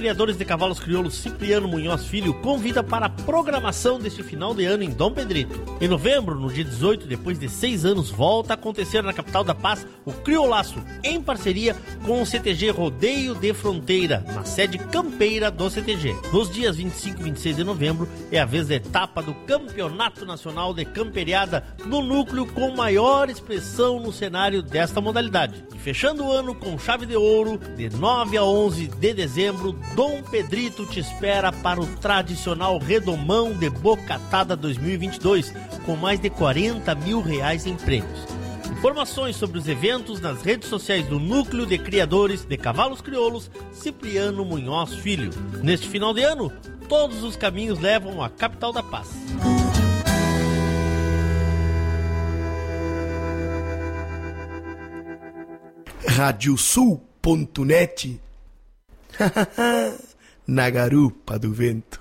Criadores de Cavalos Crioulos Cipriano Munhoz Filho convida para a programação deste final de ano em Dom Pedrito. Em novembro, no dia 18, depois de seis anos, volta a acontecer na capital da paz o Criolaço, em parceria com o CTG Rodeio de Fronteira, na sede campeira do CTG. Nos dias 25 e 26 de novembro é a vez da etapa do Campeonato Nacional de Camperiada no núcleo com maior expressão no cenário desta modalidade. E fechando o ano com chave de ouro, de 9 a 11 de dezembro, Dom Pedrito te espera para o tradicional Redomão de Bocatada 2022, com mais de 40 mil reais em prêmios. Informações sobre os eventos nas redes sociais do Núcleo de Criadores de Cavalos Crioulos Cipriano Munhoz Filho. Neste final de ano, todos os caminhos levam à capital da paz. Radiosul.net Na garupa do vento.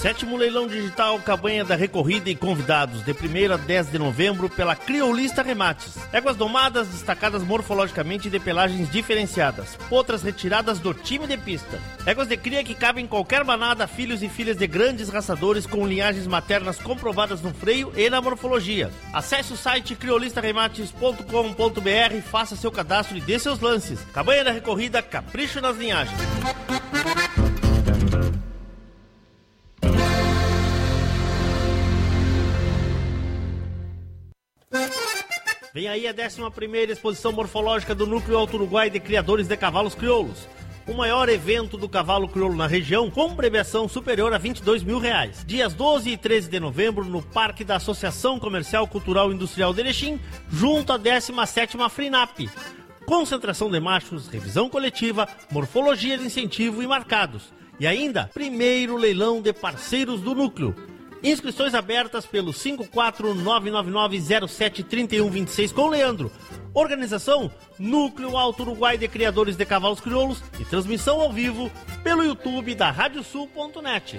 Sétimo leilão digital Cabanha da Recorrida e convidados de 1 a 10 de novembro pela Criolista Remates. Éguas domadas destacadas morfologicamente de pelagens diferenciadas. Outras retiradas do time de pista. Éguas de cria que cabem em qualquer manada, filhos e filhas de grandes raçadores com linhagens maternas comprovadas no freio e na morfologia. Acesse o site criolistaremates.com.br, faça seu cadastro e dê seus lances. Cabanha da Recorrida, capricho nas linhagens. Vem aí a 11 exposição morfológica do Núcleo Alto Uruguai de Criadores de Cavalos Crioulos. O maior evento do cavalo crioulo na região, com premiação superior a 22 mil reais. Dias 12 e 13 de novembro, no Parque da Associação Comercial Cultural Industrial de Erechim, junto à 17ª FRINAP. Concentração de machos, revisão coletiva, morfologia de incentivo e marcados. E ainda, primeiro leilão de parceiros do núcleo Inscrições abertas pelo 54999073126 com Leandro. Organização Núcleo Alto Uruguai de Criadores de Cavalos Crioulos e transmissão ao vivo pelo YouTube da Radiosul.net.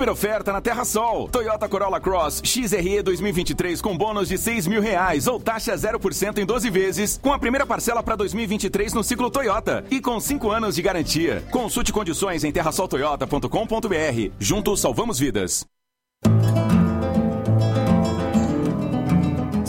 Super oferta na Terra Sol. Toyota Corolla Cross XRE 2023 com bônus de 6 mil reais ou taxa 0% em 12 vezes, com a primeira parcela para 2023 no ciclo Toyota e com 5 anos de garantia. Consulte condições em terrasoltoyota.com.br. Juntos salvamos vidas.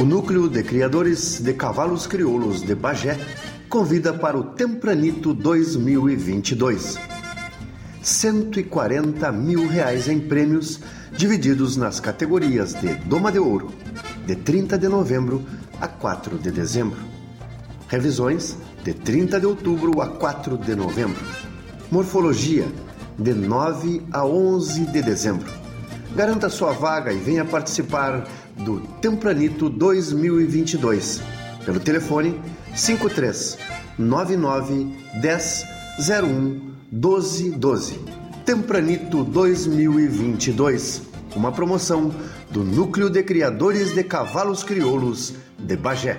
O Núcleo de Criadores de Cavalos Crioulos de Bagé convida para o Tempranito 2022. 140 mil reais em prêmios divididos nas categorias de Doma de Ouro, de 30 de novembro a 4 de dezembro. Revisões, de 30 de outubro a 4 de novembro. Morfologia, de 9 a 11 de dezembro. Garanta sua vaga e venha participar do Tempranito 2022 pelo telefone 53 99 10 01 12 12. Tempranito 2022. Uma promoção do Núcleo de Criadores de Cavalos Crioulos de Bagé.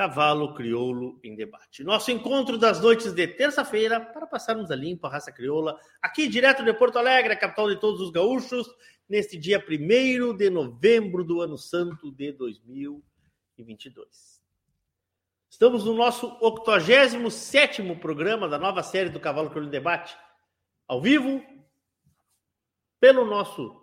Cavalo Crioulo em Debate. Nosso encontro das noites de terça-feira para passarmos a limpo a raça crioula, aqui direto de Porto Alegre, capital de todos os gaúchos, neste dia 1 de novembro do ano santo de 2022. Estamos no nosso 87º programa da nova série do Cavalo Crioulo em Debate, ao vivo, pelo nosso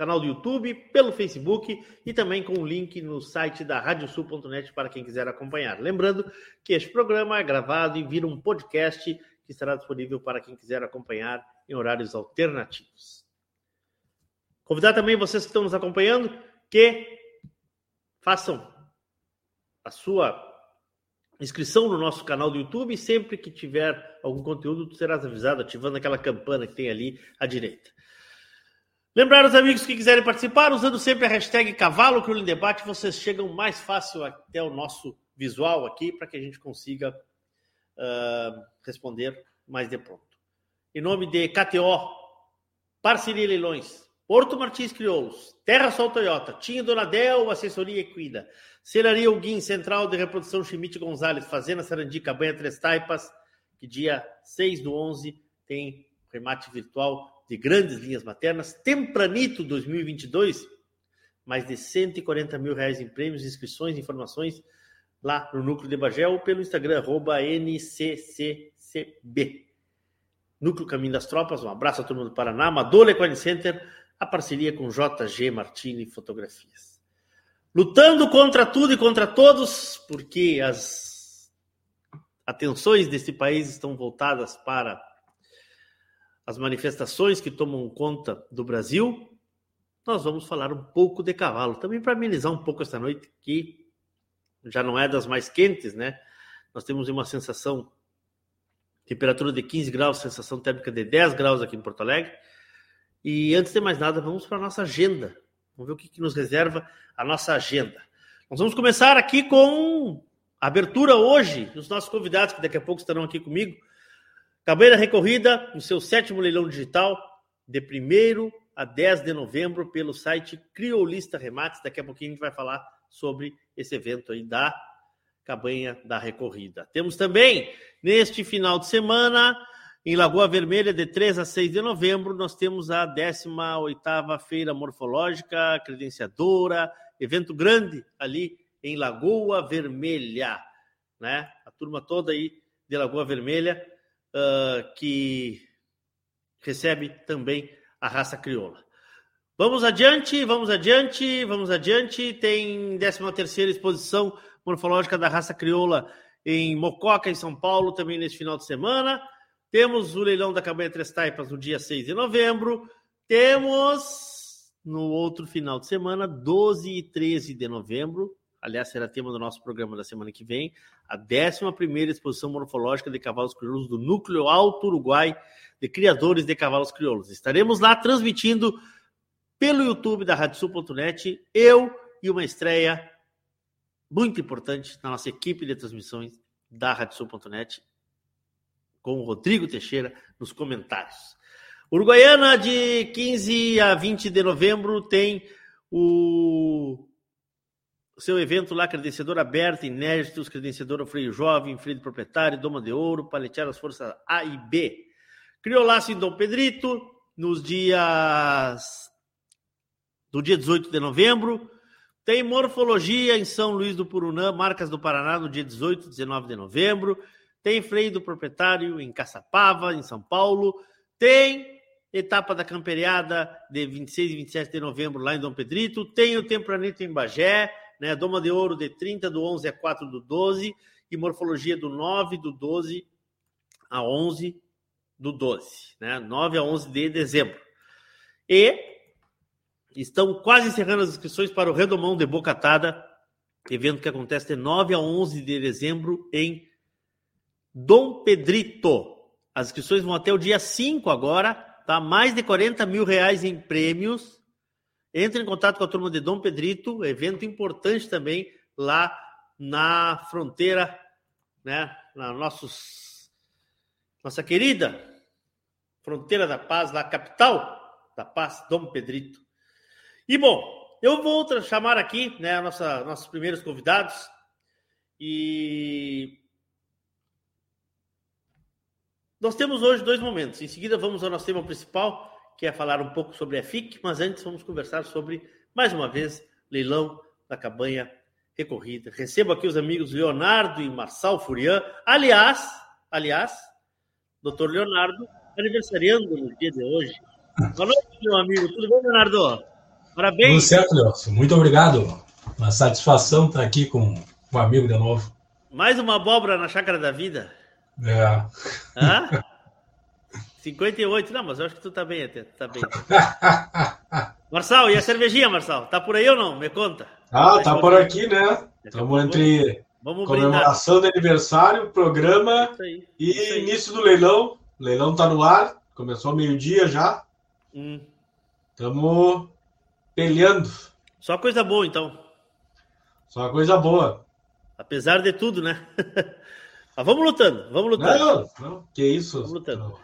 canal do YouTube, pelo Facebook e também com o link no site da radiosul.net para quem quiser acompanhar. Lembrando que este programa é gravado e vira um podcast que estará disponível para quem quiser acompanhar em horários alternativos. Convidar também vocês que estão nos acompanhando que façam a sua inscrição no nosso canal do YouTube. Sempre que tiver algum conteúdo, tu serás avisado, ativando aquela campana que tem ali à direita. Lembrar os amigos que quiserem participar, usando sempre a hashtag Cavalo Crioulo em Debate, vocês chegam mais fácil até o nosso visual aqui para que a gente consiga uh, responder mais de pronto. Em nome de KTO, Parceria Leilões, Porto Martins Crioulos, Terra Sol Toyota, Tinha Donadel, Assessoria Equida, Celaria Alguim, Central de Reprodução Chimite Gonzalez, Fazenda Sarandi, Cabanha Três Taipas, que dia 6 do 11 tem remate virtual de grandes linhas maternas. Tempranito 2022, mais de 140 mil reais em prêmios, inscrições, informações lá no Núcleo de Bagé ou pelo Instagram, arroba NCCCB. Núcleo Caminho das Tropas, um abraço a todo mundo do Paraná, Amador Equine Center, a parceria com JG Martini Fotografias. Lutando contra tudo e contra todos, porque as atenções desse país estão voltadas para as manifestações que tomam conta do Brasil, nós vamos falar um pouco de cavalo, também para amenizar um pouco esta noite, que já não é das mais quentes, né? Nós temos uma sensação, temperatura de 15 graus, sensação térmica de 10 graus aqui em Porto Alegre. E antes de mais nada, vamos para a nossa agenda. Vamos ver o que, que nos reserva a nossa agenda. Nós vamos começar aqui com a abertura hoje, os nossos convidados, que daqui a pouco estarão aqui comigo, Cabeira recorrida no seu sétimo leilão digital, de 1 a 10 de novembro, pelo site Criolista Remates. Daqui a pouquinho a gente vai falar sobre esse evento aí da Cabanha da Recorrida. Temos também, neste final de semana, em Lagoa Vermelha, de 3 a 6 de novembro, nós temos a 18ª Feira Morfológica Credenciadora, evento grande ali em Lagoa Vermelha, né? A turma toda aí de Lagoa Vermelha uh, que recebe também a raça crioula. Vamos adiante, vamos adiante, vamos adiante. Tem 13 terceira exposição morfológica da raça crioula em Mococa, em São Paulo, também neste final de semana. Temos o leilão da Cabanha Três Taipas no dia 6 de novembro. Temos no outro final de semana, 12 e 13 de novembro, aliás, será tema do nosso programa da semana que vem, a 11 exposição morfológica de cavalos crioulos do Núcleo Alto Uruguai de Criadores de Cavalos Crioulos. Estaremos lá transmitindo pelo YouTube da RadioSul.net, eu e uma estreia muito importante na nossa equipe de transmissões da RadioSul.net, com o Rodrigo Teixeira nos comentários. Uruguaiana, de 15 a 20 de novembro, tem o seu evento lá, credenciador aberto, inéditos, credenciador freio jovem, freio de proprietário, doma de ouro, paletear as forças A e B. Criolaço em Dom Pedrito, nos dias do dia 18 de novembro. Tem morfologia em São Luís do Purunã, Marcas do Paraná, no dia 18 e 19 de novembro. Tem freio do proprietário em Caçapava, em São Paulo. Tem etapa da camperiada de 26 e 27 de novembro lá em Dom Pedrito. Tem o Tempranito em Bagé né? Doma de ouro de 30 do 11 a 4 do 12 e morfologia do 9 do 12 a 11 do 12, né? 9 a 11 de dezembro. E estão quase encerrando as inscrições para o Redomão de Bocatada, evento que acontece de 9 a 11 de dezembro em Dom Pedrito. As inscrições vão até o dia 5 agora, tá? Mais de 40 mil reais em prêmios entre em contato com a turma de Dom Pedrito, evento importante também lá na fronteira, né? Na nossos, nossa querida fronteira da paz, na capital da paz, Dom Pedrito. E bom, eu vou chamar aqui, né, nossa, nossos primeiros convidados e nós temos hoje dois momentos. Em seguida, vamos ao nosso tema principal, quer falar um pouco sobre a FIC, mas antes vamos conversar sobre, mais uma vez, leilão da cabanha recorrida. Recebo aqui os amigos Leonardo e Marçal Furian. Aliás, aliás, doutor Leonardo, aniversariando no dia de hoje. Boa noite, meu amigo. Tudo bem, Leonardo? Parabéns. Tudo certo, Nelson. Muito obrigado. Uma satisfação estar aqui com um amigo de novo. Mais uma abóbora na chácara da vida. É. Hã? 58, não, mas eu acho que tu tá bem até. Tá bem. Marçal, e a cervejinha, Marçal? Tá por aí ou não? Me conta. Ah, tá por aqui, né? Estamos entre Vamos Comemoração brindar. de aniversário, programa Isso aí, e aí. início do leilão. O leilão tá no ar, começou meio-dia já. Hum. Estamos peleando. Só coisa boa, então. Só coisa boa. Apesar de tudo, né? Mas vamos lutando, vamos lutando. Não, não, que isso. Vamos lutando.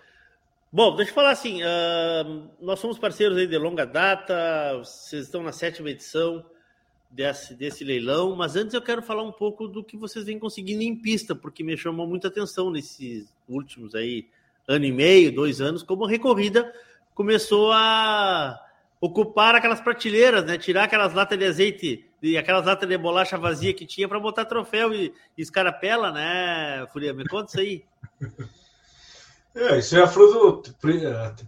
Bom, deixa eu falar assim, ah, nós somos parceiros aí de longa data, vocês estão na sétima edição desse, desse leilão, mas antes eu quero falar um pouco do que vocês vêm conseguindo em pista, porque me chamou muita atenção nesses últimos aí, ano e meio, dois anos, como a recorrida começou a ocupar aquelas prateleiras, né? Tirar aquelas latas de azeite e aquelas latas de bolacha vazia que tinha para botar troféu e, e escarapela, né, Furia? Me conta isso aí. É, isso é fruto.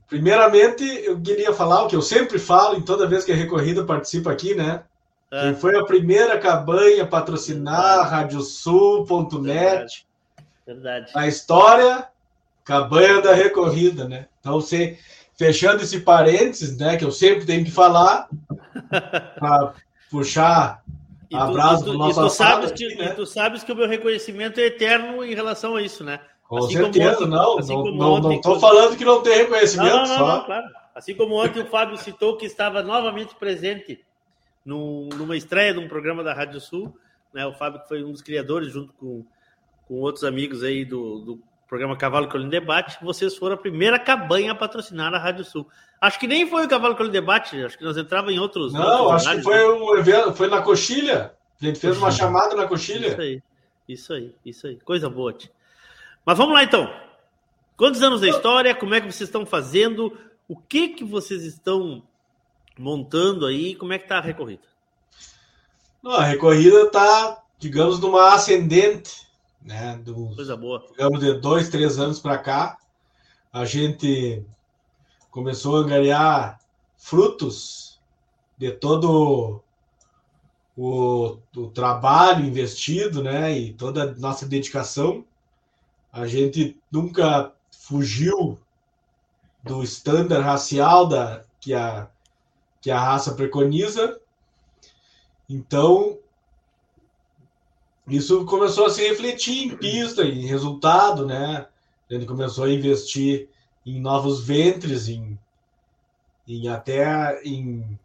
Primeiramente, eu queria falar o que eu sempre falo em toda vez que a recorrida participa aqui, né? É. Quem foi a primeira cabanha a patrocinar Radiosul.net. Verdade. A história, cabanha da recorrida, né? Então, você, fechando esse parênteses, né? Que eu sempre tenho que falar, para puxar E a tu, brasa e tu- do e nosso tu sabes assado que, né? e tu sabes que o meu reconhecimento é eterno em relação a isso, né? Com Assim como certeza, ontem- não. assim Não, tô quando- falando que não tem reconhecimento, Não, não, não, claro. Assim como ontem o Fábio citou que estava novamente presente num- numa estreia de um programa da Rádio Sul, né? O Fábio que foi um dos criadores junto com, com outros amigos aí do, do programa Cavalo Colino Debate, vocês foram a primeira cabanha a patrocinar a Rádio Sul. Acho que nem foi o Cavalo Colino Debate, acho que nós entrávamos em outros. Não, outros acho que foi né? um evento, foi na coxilha. A gente fez uma chamada na coxilha. Isso aí, isso aí, isso aí. Coisa boa, tia. Mas vamos lá então. Quantos anos da história? Como é que vocês estão fazendo? O que que vocês estão montando aí? Como é que tá a recorrida? Não, a recorrida está, digamos, numa ascendente, né? Do, Coisa boa. digamos, de dois, três anos para cá. A gente começou a ganhar frutos de todo o, o trabalho investido, né? E toda a nossa dedicação. A gente nunca fugiu do estándar racial da, que, a, que a raça preconiza. Então, isso começou a se refletir em pista, em resultado, né? A gente começou a investir em novos ventres, em, em até em,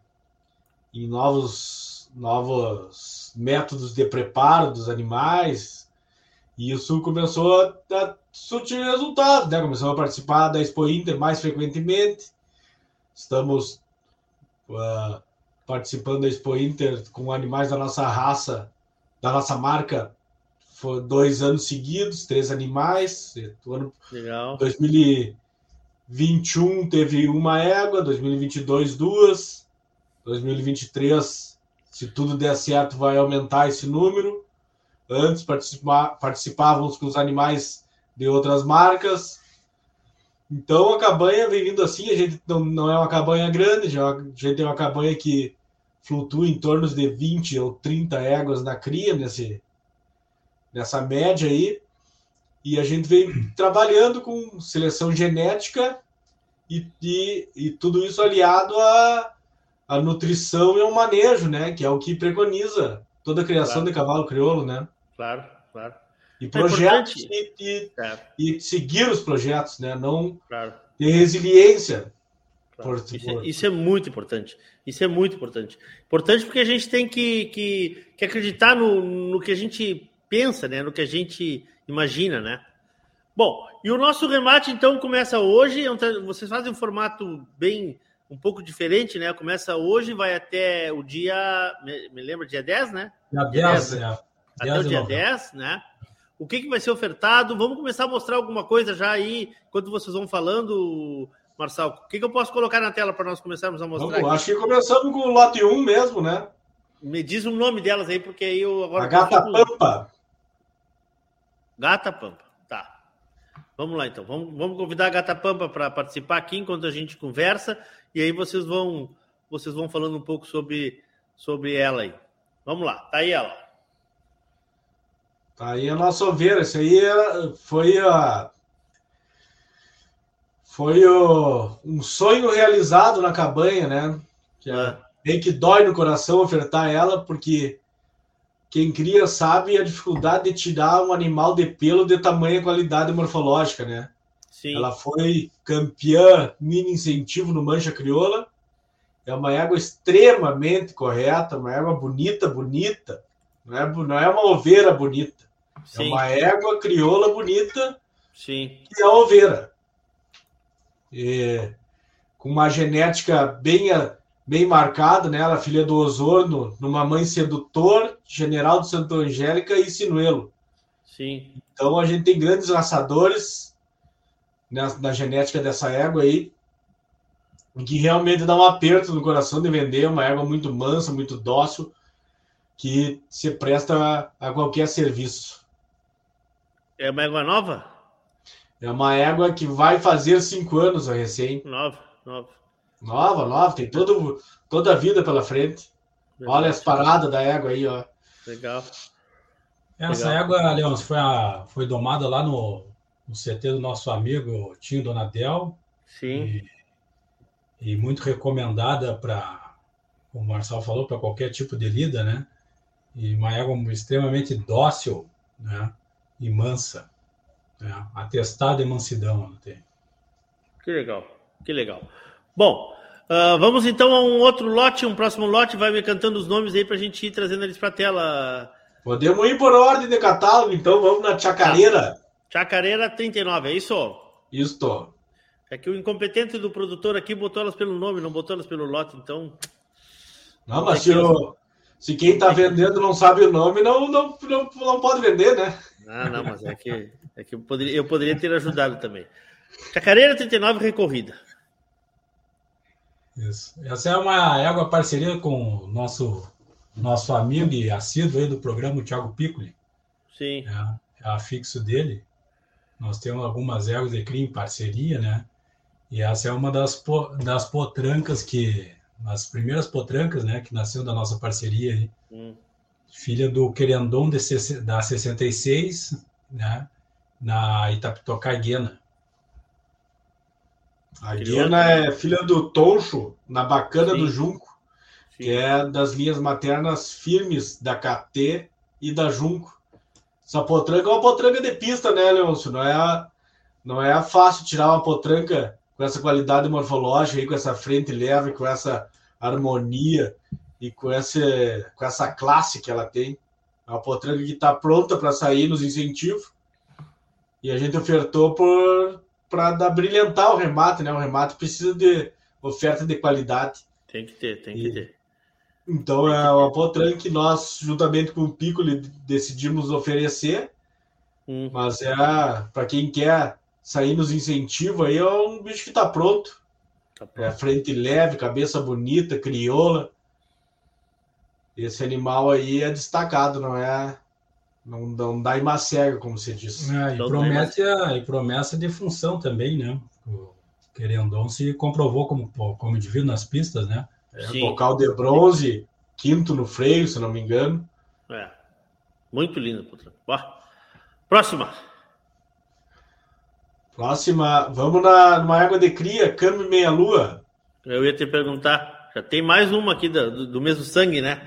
em novos, novos métodos de preparo dos animais. E isso começou a, a surtir resultados, né? Começou a participar da Expo Inter mais frequentemente. Estamos ah, participando da Expo Inter com animais da nossa raça, da nossa marca, foi dois anos seguidos, três animais. O ano Legal. 2021 teve uma égua, 2022 duas, 2023, se tudo der certo, vai aumentar esse número. Antes participa- participávamos com os animais de outras marcas. Então a cabanha vem vindo assim, a gente não, não é uma cabanha grande, já- a gente é uma cabanha que flutua em torno de 20 ou 30 éguas na cria, nesse, nessa média aí. E a gente vem trabalhando com seleção genética e, e, e tudo isso aliado à, à nutrição e ao manejo, né? Que é o que preconiza toda a criação Claro. de cavalo crioulo, né? Claro, claro. E É projetos importante. e, e, É, e seguir os projetos, né? Não claro. ter resiliência. claro. Por- Isso, é, por- isso é muito importante. Isso é muito importante. Importante porque a gente tem que, que, que acreditar no, no que a gente pensa, né? No que a gente imagina, né? Bom, e o nosso remate então começa hoje. é Vocês fazem um formato bem um pouco diferente, né? Começa hoje, vai até o dia. Me, me lembra, dia 10, né? Dia 10, é. Até 10 o dia novembro. 10, né? O que, que vai ser ofertado? Vamos começar a mostrar alguma coisa já aí, enquanto vocês vão falando, Marçal. O que, que eu posso colocar na tela para nós começarmos a mostrar? Vamos, acho que começamos com o lote 1 mesmo, né? Me diz o nome delas aí, porque aí eu agora. A gata pampa. Gata Pampa, tá. Vamos lá então. Vamos, vamos convidar a Gata Pampa para participar aqui enquanto a gente conversa e aí vocês vão vocês vão falando um pouco sobre sobre ela aí. Vamos lá, tá aí ela. Tá aí a nossa ovelha. Isso aí era- foi a. Foi o- um sonho realizado na cabanha, né? Que é, Ah, bem que dói no coração ofertar ela, porque quem cria sabe a dificuldade de tirar um animal de pelo de tamanha qualidade morfológica, né? Sim. Ela foi campeã mini incentivo no Mancha Crioula. É uma égua extremamente correta, uma égua bonita, bonita. Não é, não é uma oveira bonita. É Sim. uma égua crioula bonita Sim. que é a oveira. E, com uma genética bem, bem marcada, né? Ela é filha do Osorno, numa mãe sedutor, general de Santo Angélica e Sinuelo. Sim. Então a gente tem grandes laçadores na, na genética dessa égua aí, que realmente dá um aperto no coração de vender, uma égua muito mansa, muito dócil, que se presta a, a qualquer serviço. É uma égua nova? É uma égua que vai fazer cinco anos a recém. Nova, nova. Nova, nova, tem todo, toda a vida pela frente. Olha as paradas da égua aí, ó. Legal. Essa Legal. égua, Leões, foi, a- foi domada lá no, no CT do nosso amigo Tinho Donadel Sim. e, e muito recomendada para, como o Marçal falou, para qualquer tipo de lida, né? E uma égua extremamente dócil, né? E mansa. Né? Atestada de mansidão ela tem. Que legal, que legal. Bom, ah, vamos então a um outro lote, um próximo lote. Vai me cantando os nomes aí pra gente ir trazendo eles pra tela. Podemos ir por ordem de catálogo, então vamos na chacareira. Chacareira 39, é isso? Isto. É que o incompetente do produtor aqui botou elas pelo nome, não botou elas pelo lote, então. Não, mas o- se quem tá vendendo não sabe o nome, não, não, não, não pode vender, né? Ah, não, mas é que, é que eu, poderia, eu poderia ter ajudado também. Chacareira 39 recorrida. Isso. Essa é uma égua parceria com o nosso, nosso amigo e assíduo aí do programa, o Thiago Piccoli. Sim. É, é afixo dele. Nós temos algumas éguas de cria em parceria, né? E essa é uma das, po- das potrancas que, as primeiras potrancas, né, que nasceu da nossa parceria aí. Hum. Filha do Querendon de, da 66, né? Na Itapitocá Guena. A Guiana é filha do Toncho, na bacana do Junco, que é das linhas maternas firmes da KT e da Junco. Essa potranca é uma potranca de pista, né, Leôncio? Não é, não é fácil tirar uma potranca com essa qualidade morfológica, aí, com essa frente leve, com essa harmonia e com, esse, com essa classe que ela tem. É uma potranca que está pronta para sair nos incentivos. E a gente ofertou para dar brilhantar o remate, né? O remate precisa de oferta de qualidade. Tem que ter, tem que ter. Então é uma potranca que nós, juntamente com o Piccoli, decidimos oferecer. Hum. Mas é para quem quer sair nos incentivos aí, é um bicho que está pronto. Tá É frente leve, cabeça bonita, crioula. Esse animal aí é destacado, não é? Não, não dá em má cega, como você disse. É, e, promete a, e promessa de função também, né? O Querendon se comprovou como, como indivíduo nas pistas, né? É, bocal de bronze, quinto no freio, se não me engano. É. Muito lindo. Próxima. Próxima, vamos na, numa água de cria, câmbio meia-lua. Eu ia te perguntar. Já tem mais uma aqui do, do, mesmo sangue, né?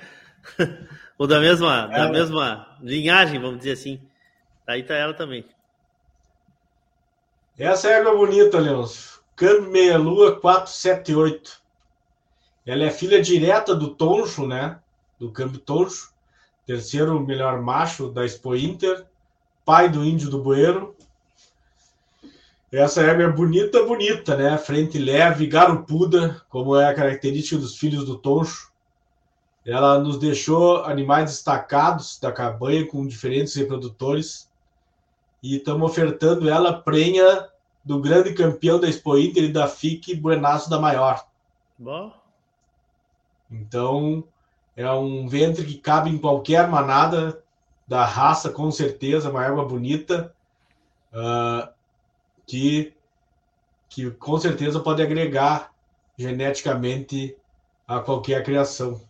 Ou da mesma, É, da mesma linhagem, vamos dizer assim. Aí tá ela também. Essa é água bonita, Leôncio. Câmbio meia-lua 478. Ela é filha direta do Toncho, né? Do câmbio Toncho. Terceiro melhor macho da Expo Inter. Pai do Índio do Bueiro. Essa égua é bonita, bonita, né? Frente leve, garupuda, como é a característica dos filhos do Toncho. Ela nos deixou animais destacados da cabanha com diferentes reprodutores. E estamos ofertando ela prenha do grande campeão da Expo Inter e da FIC, Buenaço da Maior. Bom. Então, é um ventre que cabe em qualquer manada da raça, com certeza, uma égua bonita, ah, que, que com certeza pode agregar geneticamente a qualquer criação.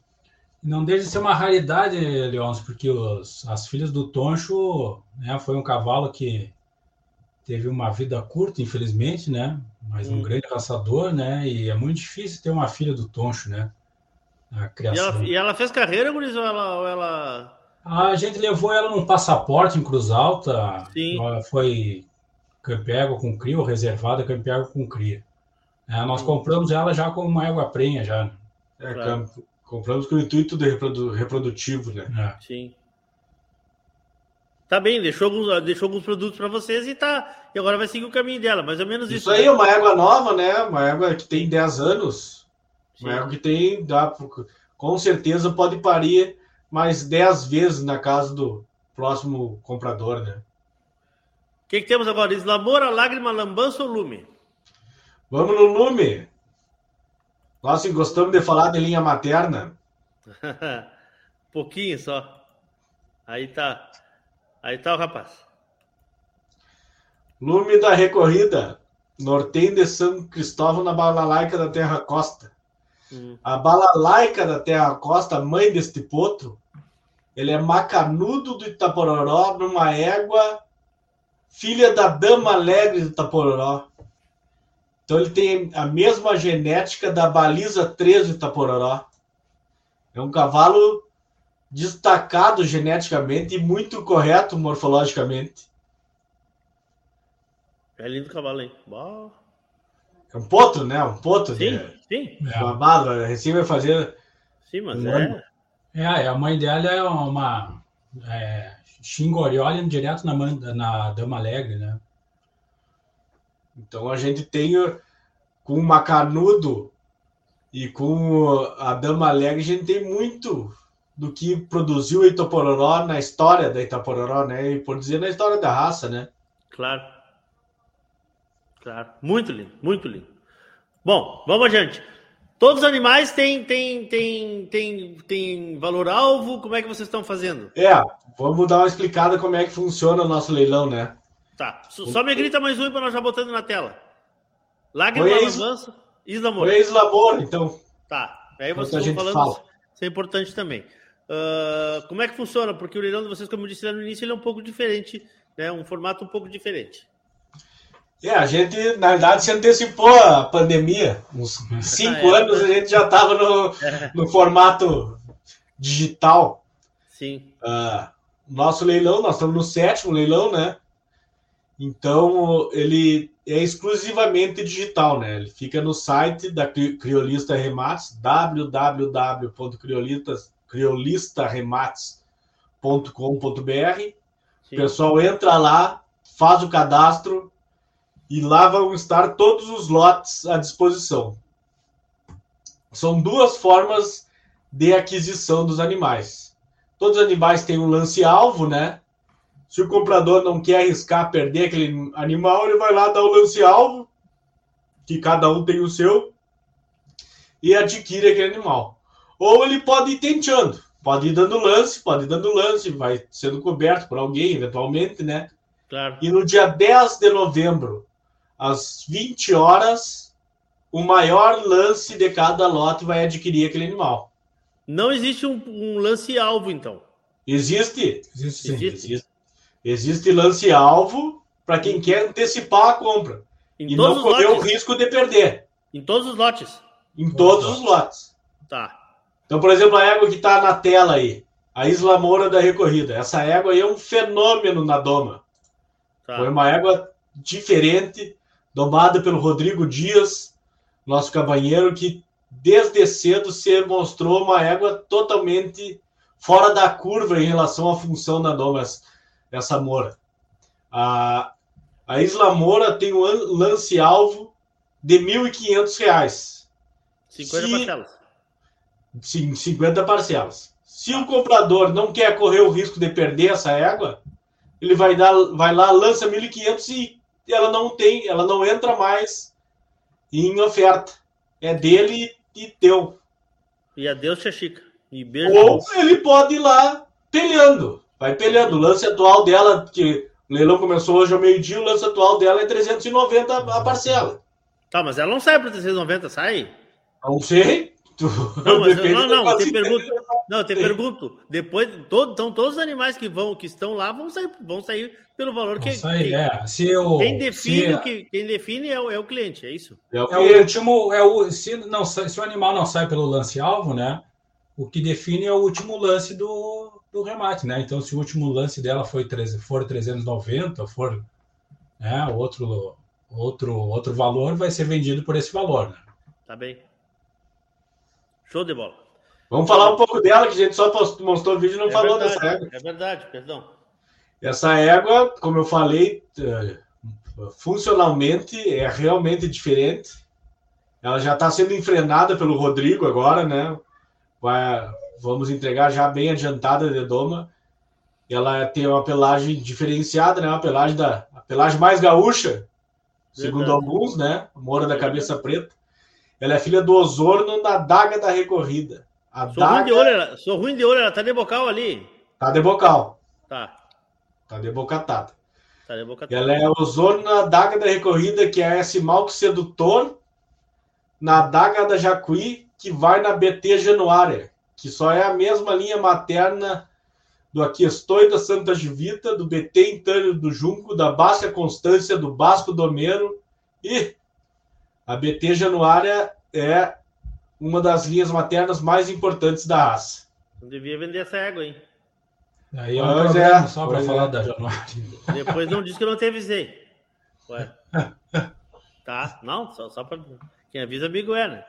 Não deixa de ser uma raridade, Leôncio, porque os, as filhas do Toncho né, foi um cavalo que teve uma vida curta, infelizmente, né? Mas um Hum. grande caçador, né? E é muito difícil ter uma filha do Toncho, né? A E criação. ela, e ela fez carreira, Guriz, ou ela, ou ela... A gente levou ela num passaporte em Cruz Alta. Sim. Ela foi Campego com cria, ou reservada Campego com cria. É, nós compramos ela já com uma égua prenha já. né? É, Claro. compramos com o intuito de reprodu- reprodutivo, né? É. Sim. Tá bem, deixou alguns, deixou alguns produtos para vocês e tá. E agora vai seguir o caminho dela, mais ou menos isso. Isso aí é uma égua nova, né? Uma égua que tem 10 anos. Uma Sim. égua que tem, dá, com certeza pode parir mais 10 vezes na casa do próximo comprador, né? O que, que temos agora? Eslamora, lágrima, lambança ou lume? Vamos no lume. Nós que gostamos de falar de linha materna. Pouquinho só. Aí tá. Aí tá o rapaz. Lume da recorrida. Norteio de São Cristóvão na balalaica da Terra Costa. Hum. A balalaica da Terra Costa, mãe deste potro, ele é macanudo do Itapororó numa égua filha da Dama Alegre do Itapororó. Então ele tem a mesma genética da Baliza 3 do Itapororó. É um cavalo destacado geneticamente e muito correto morfologicamente. É lindo o cavalo, hein? É um potro, né? Um potro. Sim, né? sim. Uma bárbara. Recém vai fazer. Sim, mas Um é. ano. É, a mãe dela é uma é, xingorioli direto na, na Dama Alegre, né? Então a gente tem com o Macanudo e com a Dama Alegre, a gente tem muito do que produziu o Itapororó na história da Itapororó, né? E por dizer na história da raça, né? Claro. Claro. Muito lindo, muito lindo. Bom, vamos adiante. Todos os animais têm, têm, têm, têm, têm valor-alvo? Como é que vocês estão fazendo? É, vamos dar uma explicada como é que funciona o nosso leilão, né? Tá. Só me grita mais um para nós já botando na tela. Lágrima, avanço, Isla Moura. Ex-labor, então. Tá. Aí vocês estão falando. fala. Isso é importante também. Ah, como é que funciona? Porque o leilão de vocês, como eu disse lá no início, ele é um pouco diferente, né? Um formato um pouco diferente. É, a gente, na verdade, se antecipou a pandemia. Uns cinco É. anos a gente já estava no, no formato digital. Sim. Ah, nosso leilão, nós estamos no sétimo leilão, né? Então, ele é exclusivamente digital, né? Ele fica no site da Cri- Criolista Remates, www.criolistaRemates.com.br. O pessoal entra lá, faz o cadastro e lá vão estar todos os lotes à disposição. São duas formas de aquisição dos animais. Todos os animais têm um lance-alvo, né? Se o comprador não quer arriscar perder aquele animal, ele vai lá dar o lance-alvo, que cada um tem o seu, e adquire aquele animal. Ou ele pode ir tenteando, pode ir dando lance, pode ir dando lance, vai sendo coberto por alguém, eventualmente, né? Claro. E no dia 10 de novembro, às 20 horas, o maior lance de cada lote vai adquirir aquele animal. Não existe um, um lance-alvo, então. Existe? Existe. Existe, existe lance-alvo para quem quer antecipar a compra Em e não correr o risco de perder Em todos os lotes? em todos os lotes. Tá. Então, por exemplo, a égua que está na tela aí, a Isla Moura da Recorrida. Essa égua aí é um fenômeno na doma. Tá. Foi uma égua diferente, domada pelo Rodrigo Dias, nosso cabanheiro, que desde cedo se mostrou uma égua totalmente fora da curva em relação à função da doma, essa- Moura. A, a Isla Moura tem um lan- lance-alvo de 1.500 reais. 50 Se- parcelas. Sim, 50 parcelas. Se o comprador não quer correr o risco de perder essa égua, ele vai dar, vai lá, lança 1.500 e ela não tem, ela não entra mais em oferta. É dele e teu. E adeus, Tia Chica. E beijo. Ou ele pode ir lá peleando. Vai peleando. O lance atual dela, que o leilão começou hoje ao meio-dia, o lance atual dela é 390 a parcela. Tá, mas ela não sai para 390, sai? Não sei. Tu- Não, mas, não, não, eu te pergunto. Não, te pergunto. Depois, todo, então, todos os animais que vão, que estão lá, vão sair, vão sair pelo valor que. Isso aí, é. Se eu, Quem define, se- o que, quem define é, o, é o cliente, é isso? É o É o último, é o, se, não, se o animal não sai pelo lance-alvo, né? O que define é o último lance do, no remate, né? Então, se o último lance dela foi 13, for 390, for né, outro, outro, outro valor, vai ser vendido por esse valor, né? Tá bem. Show de bola. Vamos falar um pouco dela, que a gente só mostrou o vídeo e não é falou verdade, dessa égua. É verdade, perdão. Essa égua, como eu falei, eh, funcionalmente é realmente diferente. Ela já está sendo enfrenada pelo Rodrigo agora, né? Vai, vamos entregar já bem adiantada de doma. Ela tem uma pelagem diferenciada, né? Uma pelagem da a pelagem mais gaúcha, segundo Verdade. alguns, né? Moura da cabeça preta. Ela é filha do Osorno na daga da recorrida. A Sou ruim de daga olho, ela, sou ruim de olho, ela tá de bocal ali. tá de bocal, Tá, tá de bocatada. tá de boca. Ela é Osorno na daga da recorrida, que é esse mal sedutor, na daga da Jacuí, que vai na BT Januária, que só é a mesma linha materna do Aqui Estou da Santa Givita, do BT Intânio do Junco, da Baixa Constância, do Basco Domero e a BT Januária é uma das linhas maternas mais importantes da raça. Não devia vender essa égua, hein? Aí é um Pois é, só para pois falar é. da Januário. Depois não disse que eu não te avisei. Ué. Tá? Não, só, só pra. Quem avisa, amigo é, né?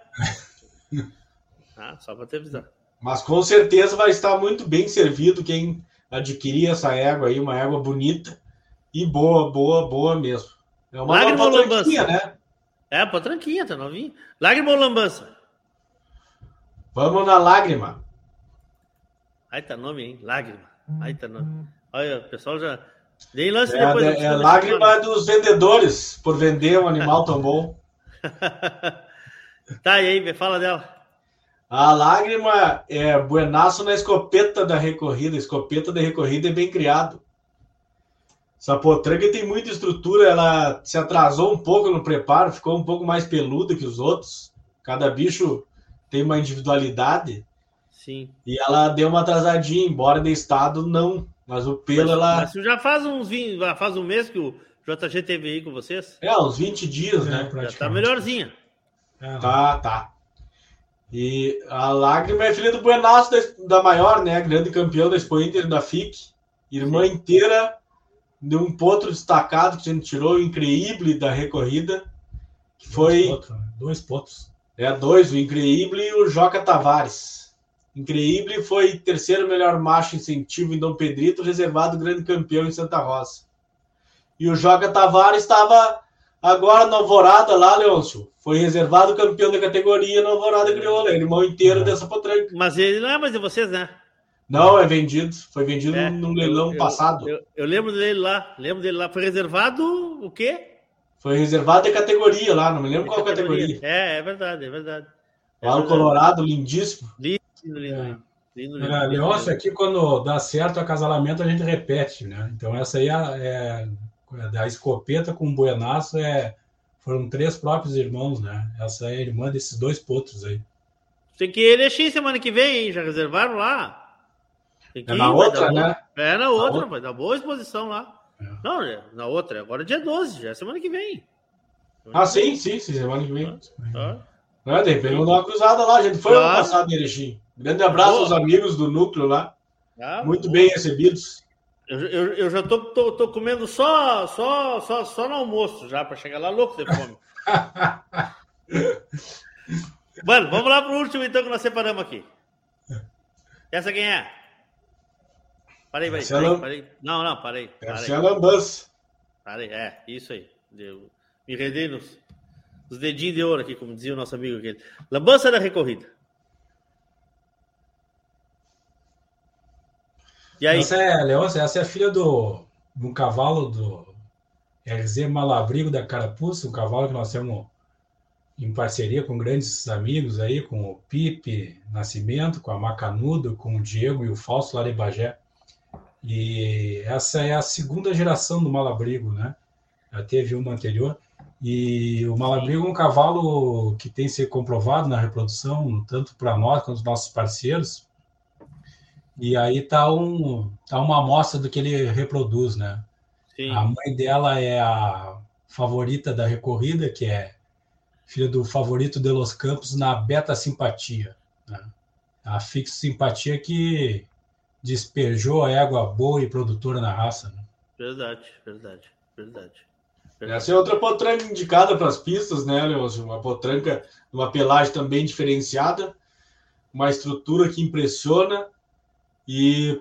Tá? Só pra te avisar. Mas com certeza vai estar muito bem servido quem adquirir essa égua aí, uma égua bonita e boa, boa, boa mesmo. É uma Lágrima lambança? né? É, pô, tranquinha, tá novinho. Lágrima ou lambança? Vamos na lágrima. Aí tá nome, hein? Lágrima. Aí tá nome. Olha, o pessoal já. Dei lance É, depois. é, é lágrima dos vendedores por vender um animal tão bom. Tá, aí, fala dela. A lágrima é buenaço na escopeta da recorrida. Escopeta da recorrida é bem criado. Essa potranca tem muita estrutura, ela se atrasou um pouco no preparo, ficou um pouco mais peluda que os outros. Cada bicho tem uma individualidade Sim. e ela deu uma atrasadinha, embora de estado não. Mas o pelo, ela. Mas já faz uns 20, já faz um mês que o JG teve aí com vocês. É, uns 20 dias, né? Já tá melhorzinha. Tá, tá. E a Lágrima é filha do Buenaço da, da Maior, né? Grande campeão da Expo Inter da FIC. Irmã inteira de um potro destacado que a gente tirou, o Increíble da recorrida. Que foi. Dois potros, né? Dois potros. É, dois, o Increíble e o Joca Tavares. Increíble foi terceiro melhor macho incentivo em Dom Pedrito, reservado grande campeão em Santa Rosa. E o Joca Tavares estava agora na Alvorada lá, Leôncio. Foi reservado campeão da categoria na Alvorada Crioula, irmão inteiro dessa potranca. Mas ele não é mais de vocês, né? Não, é vendido. Foi vendido É, num leilão eu- passado. Eu, eu lembro dele lá. Lembro dele lá. Foi reservado o quê? Foi reservado de categoria lá, não me lembro qual categoria. É, é verdade, é verdade. É Lá no verdade. Colorado, lindíssimo. Lindo, lindo, lindo. lindo, lindo, É, lindo. Aqui quando dá certo o acasalamento, a gente repete, né? Então essa aí é, é da escopeta com o buenaço é foram três próprios irmãos, né? Essa é a irmã desses dois potros aí. Tem que ir semana que vem, hein? Já reservaram lá? Tem que É ir, na vai outra, boa- né? É na outra, vai dar boa exposição lá. Não, é na outra. Agora é dia 12, já é semana que vem. Ah, sim, sim, sim, semana que vem. Tá? É, de repente vamos dar uma cruzada lá. A gente foi ano Claro. passado em Erechim. Grande abraço Boa. aos amigos do núcleo lá. Ah, Muito boa. bem recebidos. Eu, eu, eu já tô, tô, tô comendo só, só, só, só no almoço já, para chegar lá louco de fome. Mano, vamos lá pro último então que nós separamos aqui. Essa quem é? Parei, parei, é parei, parei. Não, não, parei. Parei. é a lambança. Parei, é, isso aí. Eu me rendei nos, nos dedinhos de ouro aqui, como dizia o nosso amigo aquele. Lambança da recorrida. E aí? Essa é, Leôncio, essa é a filha do, de um cavalo do RZ Malabrigo da Carapuça, um cavalo que nós temos em parceria com grandes amigos aí, com o Pipe Nascimento, com a Macanudo, com o Diego e o Fausto lá de Bagé. E essa é a segunda geração do Malabrigo, né? Já teve uma anterior. E o Malabrigo é um cavalo que tem sido comprovado na reprodução, tanto para nós quanto os nossos parceiros. E aí tá, um, tá uma amostra do que ele reproduz, né? Sim. A mãe dela é a favorita da recorrida, que é filha do favorito de Los Campos na Beta Simpatia. Né? A Fixo Simpatia que despejou a égua boa e produtora na raça. Né? Verdade, verdade, verdade. Essa é outra potranca indicada para as pistas, né, Leôncio? Uma potranca, uma pelagem também diferenciada, uma estrutura que impressiona e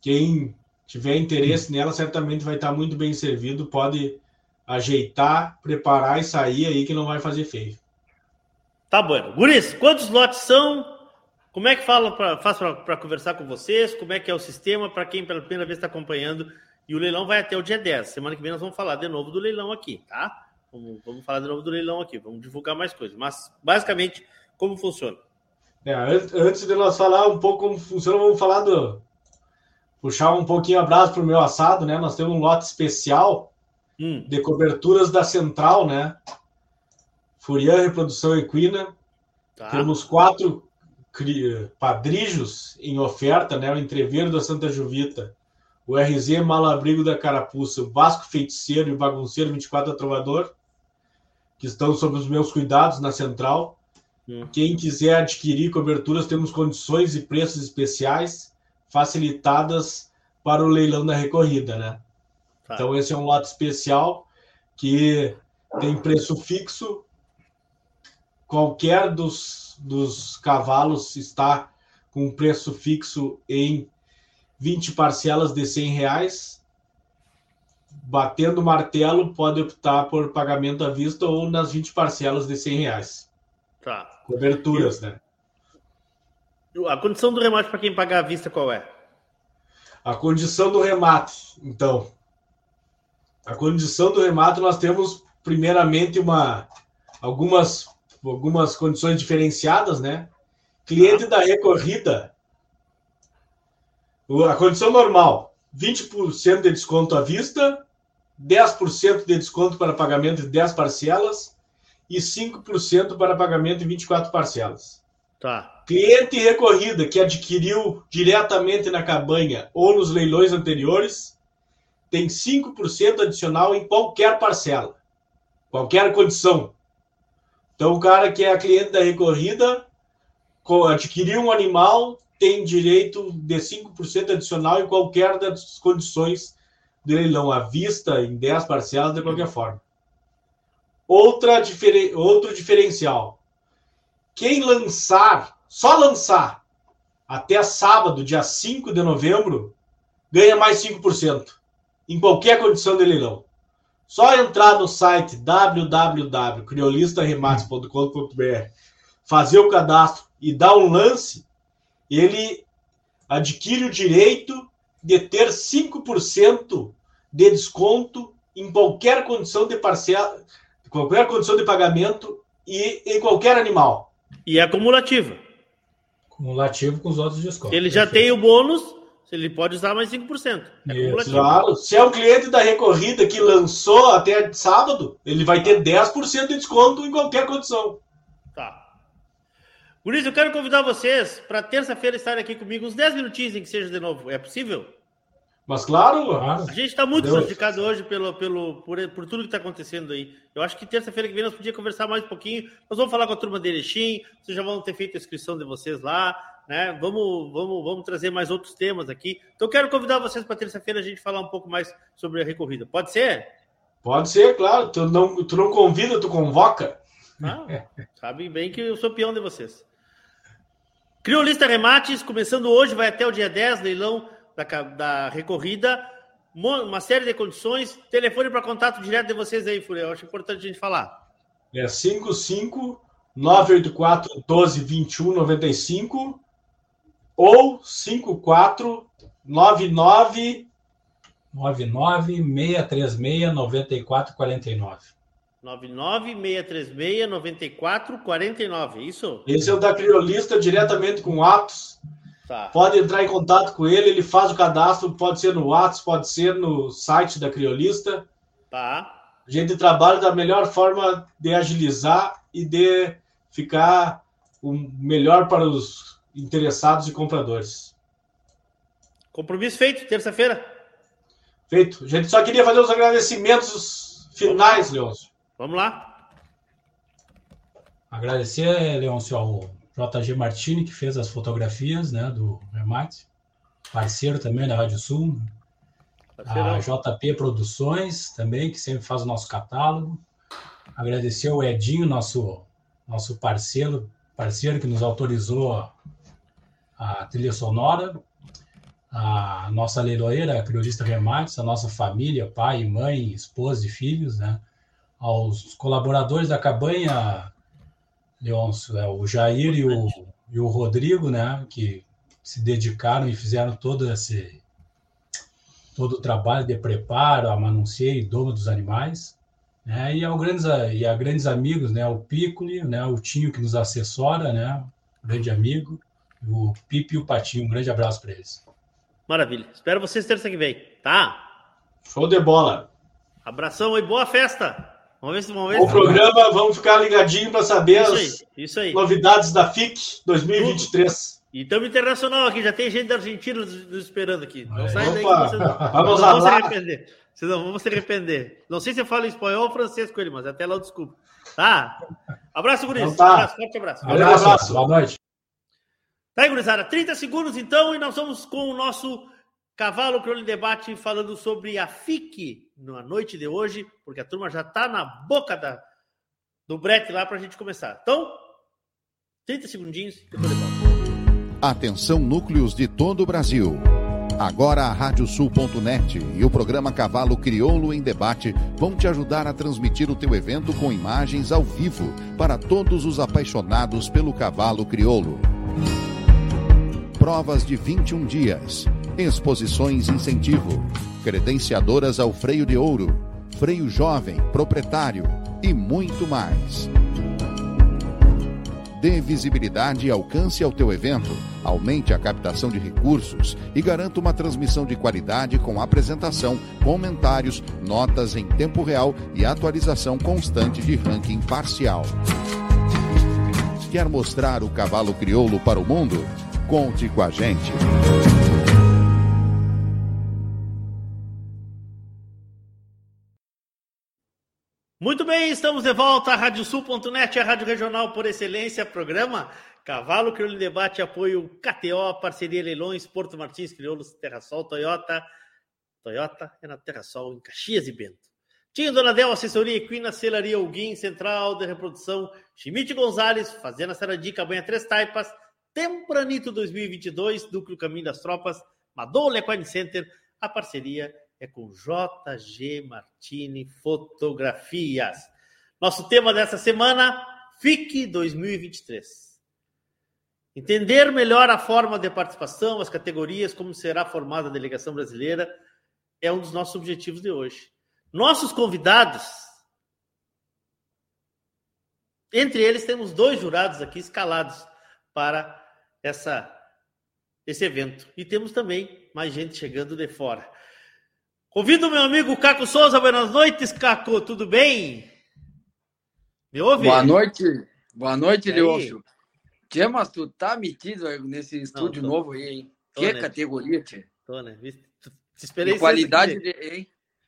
quem tiver interesse nela certamente vai estar muito bem servido, pode ajeitar, preparar e sair aí que não vai fazer feio. Tá bom. Guris, quantos lotes são? Como é que fala pra, faz para conversar com vocês? Como é que é o sistema para quem pela primeira vez está acompanhando? E o leilão vai até o dia 10. Semana que vem nós vamos falar de novo do leilão aqui, tá? Vamos, vamos falar de novo do leilão aqui, vamos divulgar mais coisas. Mas, basicamente, como funciona? É, antes de nós falar um pouco como funciona, vamos falar do. Puxar um pouquinho abraço para o meu assado, né? Nós temos um lote especial hum. de coberturas da Central, né? Furian Reprodução Equina. Tá. Temos quatro padrijos em oferta, né? O Entreveiro da Santa Juvita, o RZ Malabrigo da Carapuça, o Vasco Feiticeiro e o Bagunceiro 24 a Trovador, que estão sob os meus cuidados na central. Hum. Quem quiser adquirir coberturas, temos condições e preços especiais facilitadas para o leilão da recorrida, né? Tá. Então esse é um lote especial que tem preço fixo. Qualquer dos, dos cavalos está com preço fixo em 20 parcelas de 100 reais. Batendo martelo, pode optar por pagamento à vista ou nas 20 parcelas de 100 reais. Tá. Coberturas, né? A condição do remate para quem pagar à vista qual é? A condição do remate, então. A condição do remate nós temos primeiramente uma algumas algumas condições diferenciadas, né? Cliente da recorrida a condição normal: 20% de desconto à vista, 10% de desconto para pagamento de 10 parcelas e 5% para pagamento de 24 parcelas. Tá. Cliente recorrida que adquiriu diretamente na cabanha ou nos leilões anteriores tem 5% adicional em qualquer parcela, qualquer condição. Então, o cara que é cliente da recorrida adquiriu um animal, tem direito de 5% adicional em qualquer das condições de leilão, à vista, em 10 parcelas, de qualquer forma. Outra. Outro diferencial. Quem lançar, só lançar, até sábado, dia 5 de novembro, ganha mais 5%, em qualquer condição de leilão. Só entrar no site www.criolistaremates.com.br, fazer o cadastro e dar um lance, ele adquire o direito de ter 5% de desconto em qualquer condição de parcela, qualquer condição de pagamento e em qualquer animal. E é acumulativa. Cumulativo com os outros descontos. Ele já Perfeito. tem o bônus, ele pode usar mais 5%. É claro. Se é um cliente da recorrida que lançou até sábado, ele vai ter 10% de desconto em qualquer condição. Por isso, eu quero convidar vocês para terça-feira estarem aqui comigo uns 10 minutinhos em que seja de novo. É possível? Mas claro, claro. A gente está muito prejudicado hoje pelo, pelo, por, por tudo que está acontecendo aí. Eu acho que terça-feira que vem nós podíamos conversar mais um pouquinho. Nós vamos falar com a turma de Erechim, vocês já vão ter feito a inscrição de vocês lá, né? Vamos, vamos, vamos trazer mais outros temas aqui. Então, quero convidar vocês para terça-feira a gente falar um pouco mais sobre a recorrida. Pode ser? Pode ser, claro. Tu não, tu não convida, tu convoca. Ah, sabe bem que eu sou peão de vocês. Criolista Remates, começando hoje, vai até o dia 10, leilão da, da recorrida. Uma série de condições. Telefone para contato direto de vocês aí, Fúria. Eu acho importante a gente falar. É 55 984 12 21 95 ou 54 99 99 636 9449. 996369449, isso? Esse é o da Criolista, diretamente com o Atos. Tá. Pode entrar em contato com ele, ele faz o cadastro, pode ser no Atos, pode ser no site da Criolista. Tá. A gente trabalha da melhor forma de agilizar e de ficar o melhor para os interessados e compradores. Compromisso feito, terça-feira. Feito. A gente só queria fazer os agradecimentos finais, Leôncio. Vamos lá. Agradecer, Leôncio, ao JG Martini, que fez as fotografias né, do remate. parceiro também da Rádio Sul. A JP Produções também, que sempre faz o nosso catálogo. Agradecer ao Edinho, nosso, nosso parceiro, parceiro que nos autorizou a, a trilha sonora. A nossa leiloeira, a criolista Remates, a nossa família, pai, mãe, esposa e filhos, né? Aos colaboradores da cabanha, Leôncio, é, o Jair e o, e o Rodrigo, né? Que se dedicaram e fizeram todo esse todo o trabalho de preparo, amanunciei e doma dos animais, né? E ao grandes e a grandes amigos, né? O Piccoli, né? O Tinho que nos assessora, né? Grande amigo, o Pipe e o Patinho. Um grande abraço para eles. Maravilha. Espero vocês terça que vem, tá? Show de bola. Abração e boa festa. Vamos ver se vamos ver. O programa, vamos ficar ligadinho para saber Isso as aí, isso aí. novidades da FIC 2023. E estamos internacional aqui, já tem gente da Argentina nos esperando aqui. Não sai daí que Opa, vocês não, vamos não vão se lá. arrepender. Vocês não vão se arrepender. Não sei se eu falo espanhol ou francês com ele, mas até lá eu desculpo. Tá? Abraço, Guris. Então tá. Abraço, forte abraço. Abraço. Boa noite. Tá aí, gurizada. 30 segundos, então, e nós vamos com o nosso Cavalo em Debate falando sobre a FIC na noite de hoje, porque a turma já tá na boca da, do brete lá pra gente começar. Então, 30 segundinhos, depois eu volto. Atenção núcleos de todo o Brasil. Agora a Radiosul.net e o programa Cavalo Crioulo em Debate vão te ajudar a transmitir o teu evento com imagens ao vivo para todos os apaixonados pelo cavalo crioulo. Provas de 21 dias, exposições incentivo, credenciadoras ao freio de ouro, freio jovem, proprietário e muito mais. Dê visibilidade e alcance ao teu evento, aumente a captação de recursos e garanta uma transmissão de qualidade com apresentação, comentários, notas em tempo real e atualização constante de ranking parcial. Quer mostrar o cavalo crioulo para o mundo? Conte com a gente. Muito bem, estamos de volta à Radiosul.net, a rádio regional por excelência, programa Cavalo Crioulo Debate, apoio KTO, parceria Leilões, Porto Martins, Crioulos, Terra Sol, Toyota. Toyota é na Terra Sol, em Caxias e Bento. Tinha Donadel, assessoria equina, selaria Alguim, central de reprodução, Schmidt Gonzalez, Fazenda Sarandi, Cabanha Três Taipas, Tempranito 2022, Núcleo Caminho das Tropas, Madoula Equine Center, a parceria é com JG Martini Fotografias. Nosso tema dessa semana, FIC 2023. Entender melhor a forma de participação, as categorias, como será formada a delegação brasileira, é um dos nossos objetivos de hoje. Nossos convidados, entre eles temos dois jurados aqui escalados para essa, esse evento. E temos também mais gente chegando de fora. Convido meu amigo Caco Souza. Boas noites, Caco. Tudo bem? Me ouve? Boa noite. Boa noite? Leôncio. Tchê, mas tu tá metido nesse estúdio tô. novo aí, hein? Tô, que né? categoria, Tchê. Tô, né? Te esperei E qualidade, de, hein?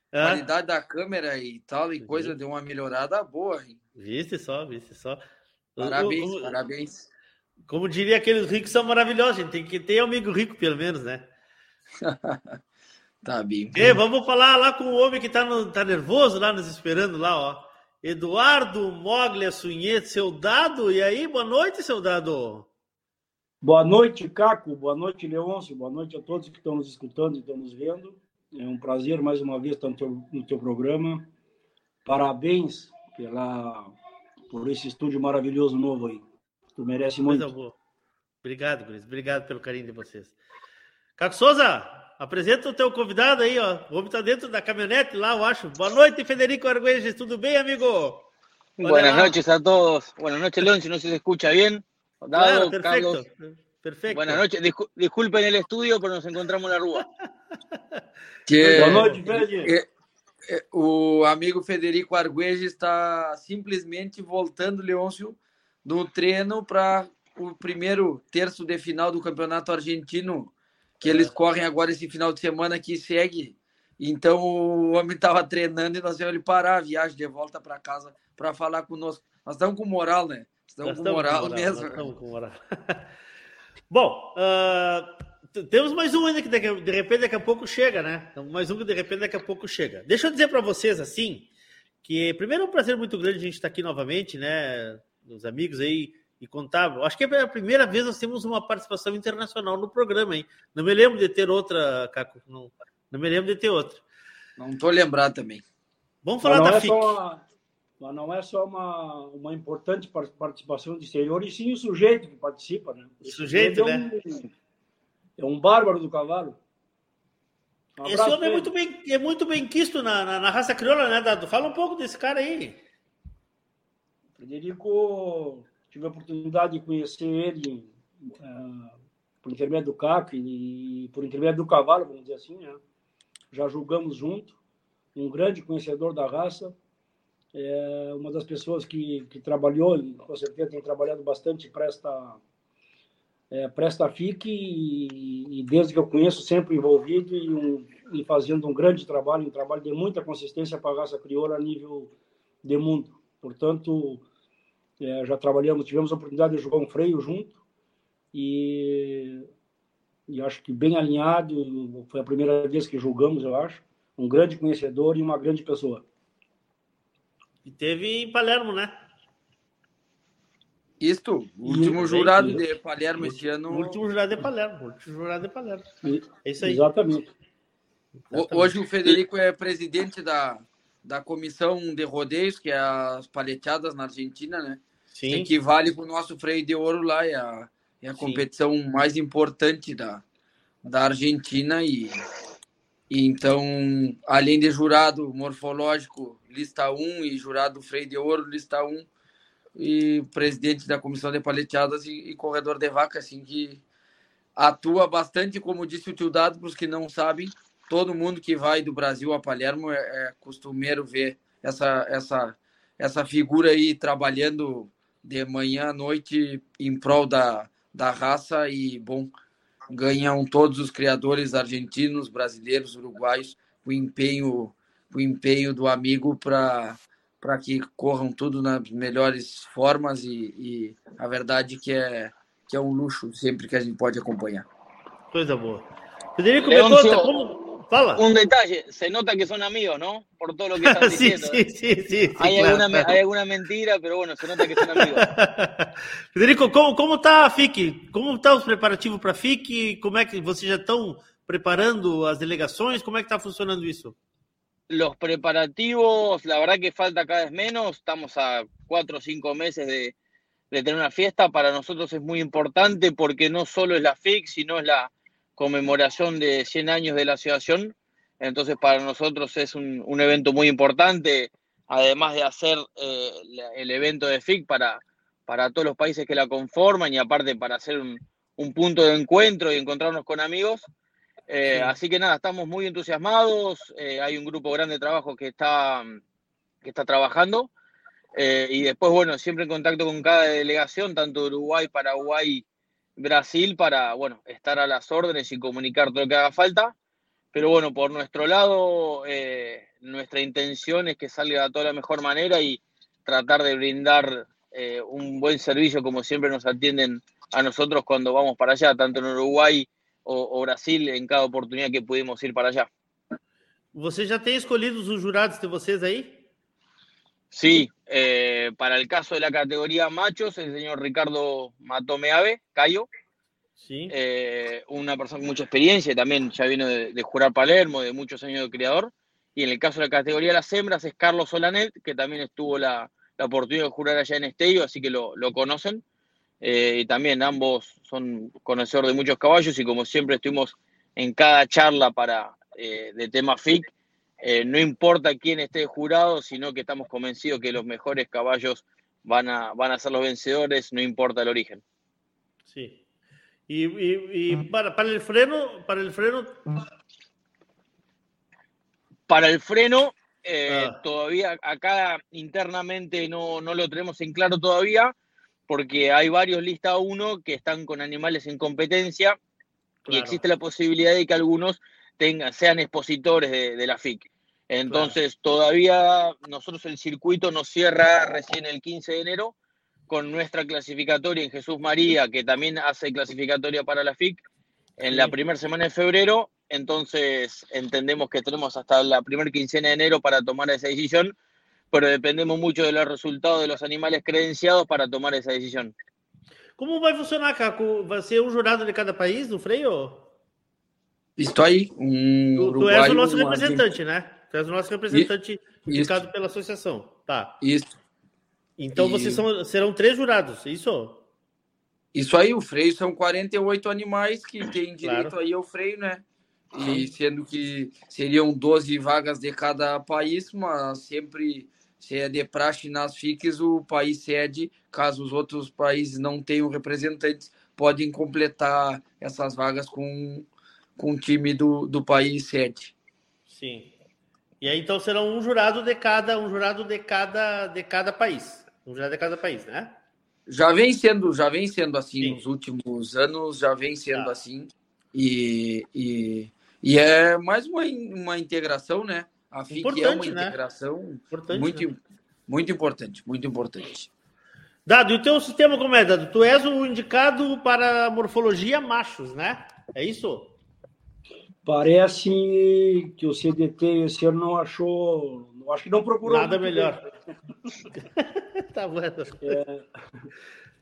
Qualidade da câmera e tal, e coisa deu uma melhorada boa, hein? Viste só, viste só. Parabéns, O- o- parabéns. Como diria aqueles ricos são maravilhosos, a gente tem que ter amigo rico, pelo menos, né? Tá bem. E vamos falar lá com o homem que tá, no- tá nervoso lá, nos esperando lá, ó. Eduardo Moglia Sunhete, seu dado. E aí, boa noite, seu dado. Boa noite, Caco. Boa noite, Leôncio. Boa noite a todos que estão nos escutando e estão nos vendo. É um prazer mais uma vez estar no teu, no teu programa. Parabéns pela, por esse estúdio maravilhoso novo aí. Tu merece muito. Coisa boa. Obrigado, Gris. Obrigado pelo carinho de vocês. Caco Souza, apresenta o teu convidado aí, ó. O homem tá dentro da caminhonete lá, eu acho. Boa noite, Federico Argüelles. Tudo bem, amigo? Olha Buenas lá. noches a todos. Buenas noches, León, si no se escucha bien. Claro, Dado, perfecto. Carlos. Perfecto. Buenas noches. Discu- disculpen el estudio, pero nos encontramos en la rúa. Que- Boa noite, Fred. o amigo Federico Arguelles está simplesmente voltando, Leôncio, do treino para o primeiro terço de final do campeonato argentino, que eles correm agora esse final de semana que segue. Então o homem estava treinando e nós vamos ele parar a viagem de volta para casa para falar conosco. Nós estamos com moral, né? Estamos com estamos moral, com moral, mesmo. estamos com moral. Bom, ah, Temos mais um ainda que de repente daqui a pouco chega, né? Então, mais um que de repente daqui a pouco chega. Deixa eu dizer para vocês assim, que primeiro é um prazer muito grande a gente estar aqui novamente, né? Os amigos aí e contar. Acho que é a primeira vez nós temos uma participação internacional no programa, hein? Não me lembro de ter outra, Caco. Não, não me lembro de ter outra. Não estou lembrado também. Vamos falar da é FIC. Uma, mas não é só uma, uma importante participação do exterior, e sim o sujeito que participa, né? O sujeito, é né? Um, é um bárbaro do cavalo. Um Esse homem é muito bem, é muito bem quisto na, na, na, raça crioula, né, Dado? Fala um pouco desse cara aí. Frederico, tive a oportunidade de conhecer ele uh, por intermédio do CAC e por intermédio do cavalo, vamos dizer assim, né? Já julgamos junto. Um grande conhecedor da raça. É uma das pessoas que, que trabalhou, com certeza tem trabalhado bastante para esta é, presta FIC e, e, desde que eu conheço sempre envolvido e, um, e, fazendo um grande trabalho, um trabalho de muita consistência para a raça crioula a nível de mundo. Portanto, é, já trabalhamos, tivemos a oportunidade de jogar um freio junto e, e acho que bem alinhado, foi a primeira vez que julgamos, eu acho, um grande conhecedor e uma grande pessoa. E teve em Palermo, né? Isto, último jurado de Palermo este ano. Último jurado de Palermo. Último jurado de Palermo. É isso aí. Exatamente. Hoje o Federico é presidente da, da comissão de rodeios, que é as paleteadas na Argentina, né? Sim. Que vale para o nosso freio de ouro lá, é a, é a competição mais importante da, da Argentina. E, e então, além de jurado morfológico, lista 1 e jurado freio de ouro, lista 1 e presidente da comissão de paleteadas e, e, corredor de vaca, assim, que atua bastante, como disse o tio Dado, para os que não sabem, todo mundo que vai do Brasil a Palermo é, é costumeiro ver essa, essa, essa figura aí trabalhando de manhã à noite em prol da, da raça e, bom, ganham todos os criadores argentinos, brasileiros, uruguaios, o empenho, o empenho do amigo para para que corram tudo nas melhores formas e, e, a verdade que é que é um luxo sempre que a gente pode acompanhar. Coisa boa. Federico Leoncio, como... Un detalle, se nota que son amigos, ¿no? Por todo lo que están diciendo. Sí, sí, sí, hay, alguna, claro. hay alguna mentira, pero bueno, se nota que son amigos. Federico, como, como tá a FIC? Como estão os preparativos para a FIC? Como é que vocês já estão preparando as delegações? Como é que está funcionando isso? Los preparativos, la verdad que falta cada vez menos. Estamos a cuatro o cinco meses de, de tener una fiesta. Para nosotros es muy importante porque no solo es la FIC, sino es la conmemoración de 100 años de la asociación. Entonces, para nosotros es un, un evento muy importante, además de hacer eh, el evento de FIC para, para todos los países que la conforman y aparte para hacer un, un punto de encuentro y encontrarnos con amigos. Eh, sí. Así que nada, estamos muy entusiasmados. Eh, hay un grupo grande de trabajo que está, que está trabajando. Eh, y después, bueno, siempre en contacto con cada delegación, tanto Uruguay, Paraguay, Brasil, para, bueno, estar a las órdenes y comunicar todo lo que haga falta. Pero bueno, por nuestro lado, eh, nuestra intención es que salga de toda la mejor manera y tratar de brindar eh, un buen servicio como siempre nos atienden a nosotros cuando vamos para allá, tanto en Uruguay o, o Brasil, en cada oportunidad que pudimos ir para allá. Você já tem escolhido os jurados de vocês aí? Sí, eh, para el caso de la categoría machos, el señor Ricardo Matomeave, Cayo, sí. eh, una persona con mucha experiencia, también ya vino de, de, jurar Palermo, de muchos años de criador. Y en el caso de la categoría de las hembras es Carlos Solanet, que también estuvo la, la oportunidad de jurar allá en Estello, así que lo, lo conocen. Eh, y también ambos son conocedores de muchos caballos y como siempre estuvimos en cada charla para, de tema FIC, eh, no importa quién esté jurado, sino que estamos convencidos que los mejores caballos van a, van a ser los vencedores, no importa el origen. Sí. Y, y, y para, para, el freno, para el freno. Para el freno, eh, ah. todavía acá internamente no, no, lo tenemos en claro todavía, porque hay varios lista 1 que están con animales en competencia claro. y existe la posibilidad de que algunos tengan, sean expositores de, de la FIC. Entonces, claro. todavía nosotros el circuito nos cierra recién el 15 de enero con nuestra clasificatoria en Jesús María, que también hace clasificatoria para la FIC. en la primera semana de febrero, entonces entendemos que tenemos hasta la primera quincena de enero para tomar esa decisión, pero dependemos mucho de los resultados de los animales credenciados para tomar essa decisão. Como vai funcionar, Caco? Vai ser um jurado de cada país no freio? Estou aí. Um tu, tu és o nosso representante, né? Tu és o nosso representante indicado pela associação. Tá. Isso. Então e... vocês são, serão três jurados, isso? Isso aí, o freio são 48 animais que têm direito claro. aí ao freio, né? E sendo que seriam 12 vagas de cada país, mas sempre se é de praxe nas FICs, o país cede, caso os outros países não tenham representantes, podem completar essas vagas com, com o time do, do país sede. Sim. E aí então serão um jurado de cada, um jurado de cada, de cada país. Um jurado de cada país, né? Já vem sendo, já vem sendo assim Sim. nos últimos anos, já vem sendo tá. assim. E, e, e é mais uma, uma integração, né? A FIC importante, é uma né? integração importante, muito, né? muito importante, muito importante. Dado, e o teu sistema como é, Dado? Tu és o indicado para morfologia machos, né? É isso? Parece que o CDT esse ano não achou, acho que não procurou. Nada melhor. tá bom. É,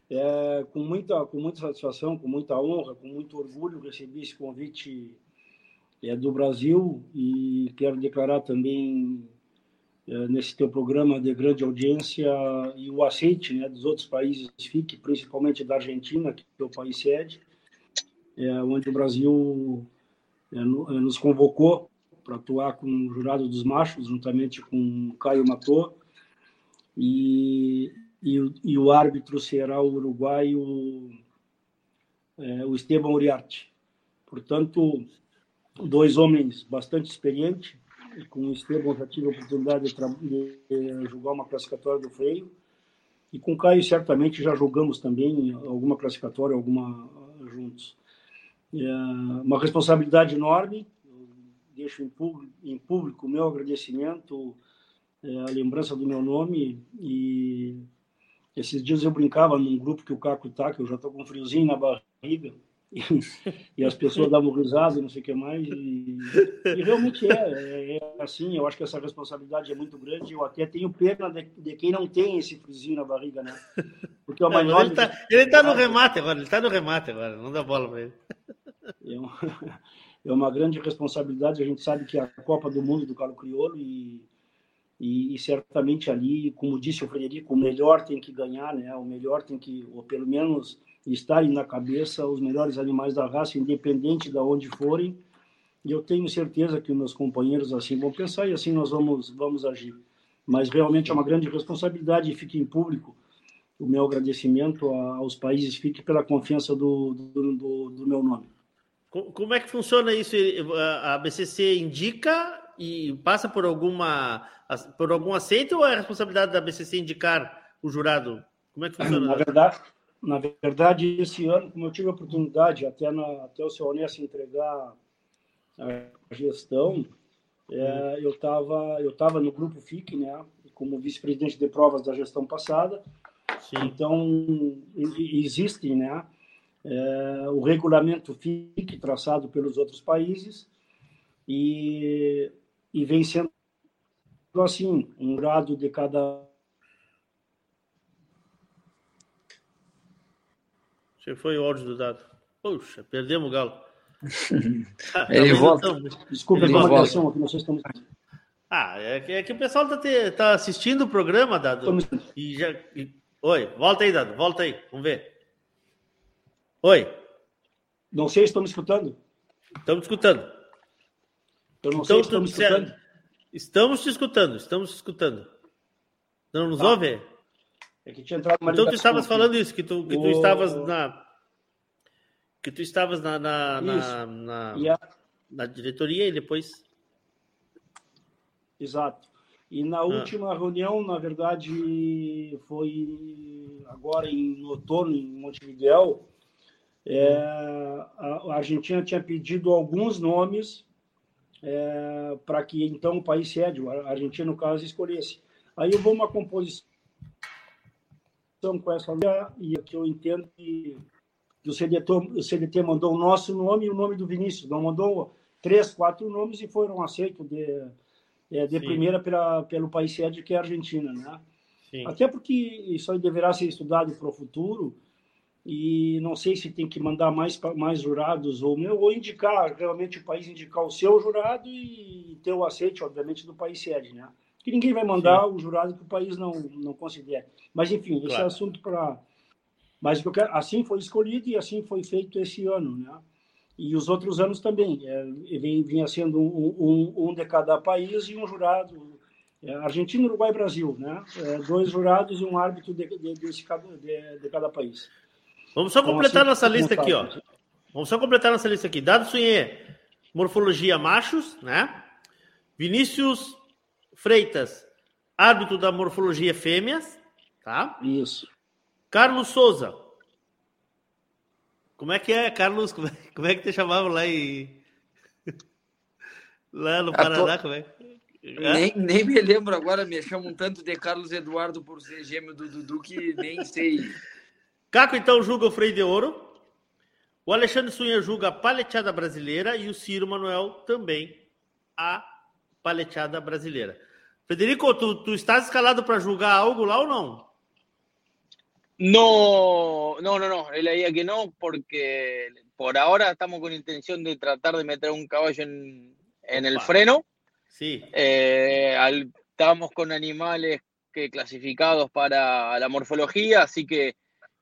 é, com, muita, com muita satisfação, com muita honra, com muito orgulho, recebi esse convite é do Brasil e quero declarar também é, nesse teu programa de grande audiência e o aceite né, dos outros países FIC, principalmente da Argentina, que é o país sede, é, onde o Brasil nos convocou para atuar com o jurado dos machos, juntamente com Caio Matô, e, e, e o árbitro será o uruguaio é, o Esteban Uriarte. Portanto, dois homens bastante experientes, com o Esteban já tive a oportunidade de, de jogar uma classificatória do freio, e com o Caio certamente já jogamos também alguma classificatória, alguma juntos. É uma responsabilidade enorme, eu deixo em público, em público o meu agradecimento, é, a lembrança do meu nome, e esses dias eu brincava num grupo que o Caco está, que eu já estou com um friozinho na barriga, e, e, as pessoas davam risada e não sei o que mais. E, e realmente é, é, é, assim. Eu acho que essa responsabilidade é muito grande. Eu até tenho pena de, de quem não tem esse friozinho na barriga, né? Porque uma não, ele, está tá no remate agora, ele está no remate agora, não dá bola para ele. É uma, é uma grande responsabilidade. A gente sabe que é a Copa do Mundo do Carlo Crioulo e, e, e, certamente ali, como disse o Frederico, o melhor tem que ganhar, né? O melhor tem que, ou pelo menos estarem na cabeça os melhores animais da raça, independente de onde forem. E eu tenho certeza que meus companheiros assim vão pensar e assim nós vamos, vamos agir. Mas realmente é uma grande responsabilidade e fique em público o meu agradecimento aos países FIC pela confiança do, do, do, do meu nome. Como é que funciona isso? A BCC indica e passa por alguma por algum aceito ou é a responsabilidade da BCC indicar o jurado? Como é que funciona? Na verdade, na verdade, esse ano, como eu tive a oportunidade, até, na, até o seu Honesto entregar a gestão, é, eu estava eu tava no grupo FIC, né, como vice-presidente de provas da gestão passada. Sim. Então, existe né, é, o regulamento FIC traçado pelos outros países e, e vem sendo assim, um grado de cada Você foi o áudio do dado. Puxa, perdemos o galo. Ah, ele volta. Desculpa a comunicação aqui, nós estamos. Ah, é que, é que o pessoal está tá assistindo o programa, Dado. E já... E... Oi, volta aí, Dado, volta aí, vamos ver. Oi. Não sei, estamos escutando? Estamos escutando. Eu não então, sei, estamos escutando. Estamos te escutando, estamos te escutando. Não nos tá. ouve? É que tinha entrado uma Então tu estavas aqui. falando isso, que tu, que tu o... estavas na. Que tu estavas na, na, na, na, a... na, diretoria e depois. Exato. E na ah. última reunião, na verdade, foi agora em outono, em Montevideo, é, a Argentina tinha pedido alguns nomes é, para que então o país sede, a Argentina, no caso, escolhesse. Aí eu vou uma composição com essa e que eu entendo que que o CDT, o CDT mandou o nosso nome e o nome do Vinícius, não mandou três, quatro nomes e foram aceitos de, é, de primeira pela, pelo país sede, que é a Argentina, né? Sim. Até porque isso aí deverá ser estudado para o futuro e não sei se tem que mandar mais, mais jurados ou, ou indicar, realmente o país indicar o seu jurado e ter o aceite, obviamente, do país sede, né? Que ninguém vai mandar Sim. o jurado que o país não, não considere. Mas, enfim, claro. esse é assunto para... Mas assim foi escolhido e assim foi feito esse ano, né? E os outros anos também. É, vinha sendo um, um, um de cada país e um jurado é, Argentina, Uruguai e Brasil, né? É, dois jurados e um árbitro de, de, de, de, de cada país. Vamos só então, completar assim, nossa lista aqui, ó. Vamos só completar nossa lista aqui. Dado Sunhê, morfologia machos, né? Vinícius Freitas, árbitro da morfologia fêmeas, tá? Isso. Carlos Souza. Como é que é, Carlos? Como é, como é que te chamavam lá em. lá no Paraná? Como é? Nem, nem me lembro agora, me chamam tanto de Carlos Eduardo por ser gêmeo do Dudu que nem sei. Caco, então, julga o Freio de Ouro. O Alexandre Sunha julga a paleteada brasileira e o Ciro Manuel também a paleteada brasileira. Federico, tu, tu estás escalado para julgar algo lá ou não? No, no, no, no. Él que no, porque por ahora estamos con intención de tratar de meter un caballo en, en el freno. Sí. Eh, al, estamos con animales que clasificados para la morfología, así que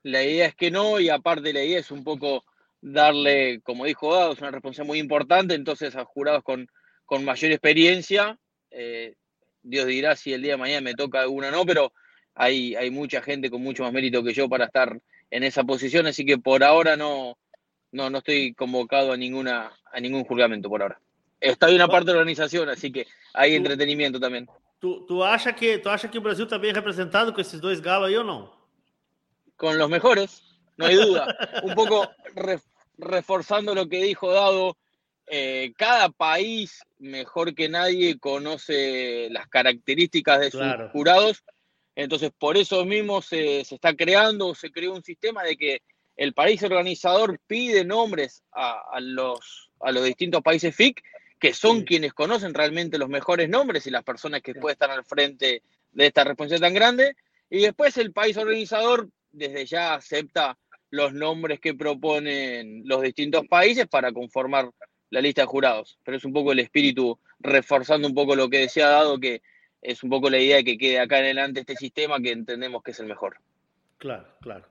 la idea es que no, y aparte la idea es un poco darle, como dijo Dado, es una responsabilidad muy importante, entonces a jurados con, con mayor experiencia, eh, Dios dirá si el día de mañana me toca alguna o no, pero hay, hay mucha gente con mucho más mérito que yo para estar en esa posición, así que por ahora no, no, no estoy convocado a ninguna a ningún juzgamento por ahora. Está una parte de la organización, así que hay entretenimiento también. ¿Tú, tú achas que, tú que Brasil está bien representado con esos dos galos ahí o no? Con los mejores, no hay duda. Un poco reforzando lo que dijo Dado, eh, cada país, mejor que nadie, conoce las características de sus jurados. Entonces, por eso mismo se, está creando, se creó un sistema de que el país organizador pide nombres a, los, a los distintos países FIC, que son quienes conocen realmente los mejores nombres y las personas que pueden estar al frente de esta responsabilidad tan grande. Y después el país organizador desde ya acepta los nombres que proponen los distintos países para conformar la lista de jurados. Pero es un poco el espíritu, reforzando un poco lo que decía Dado, que es un poco la idea de que quede acá en adelante este sistema que entendemos que es el mejor. Claro, claro.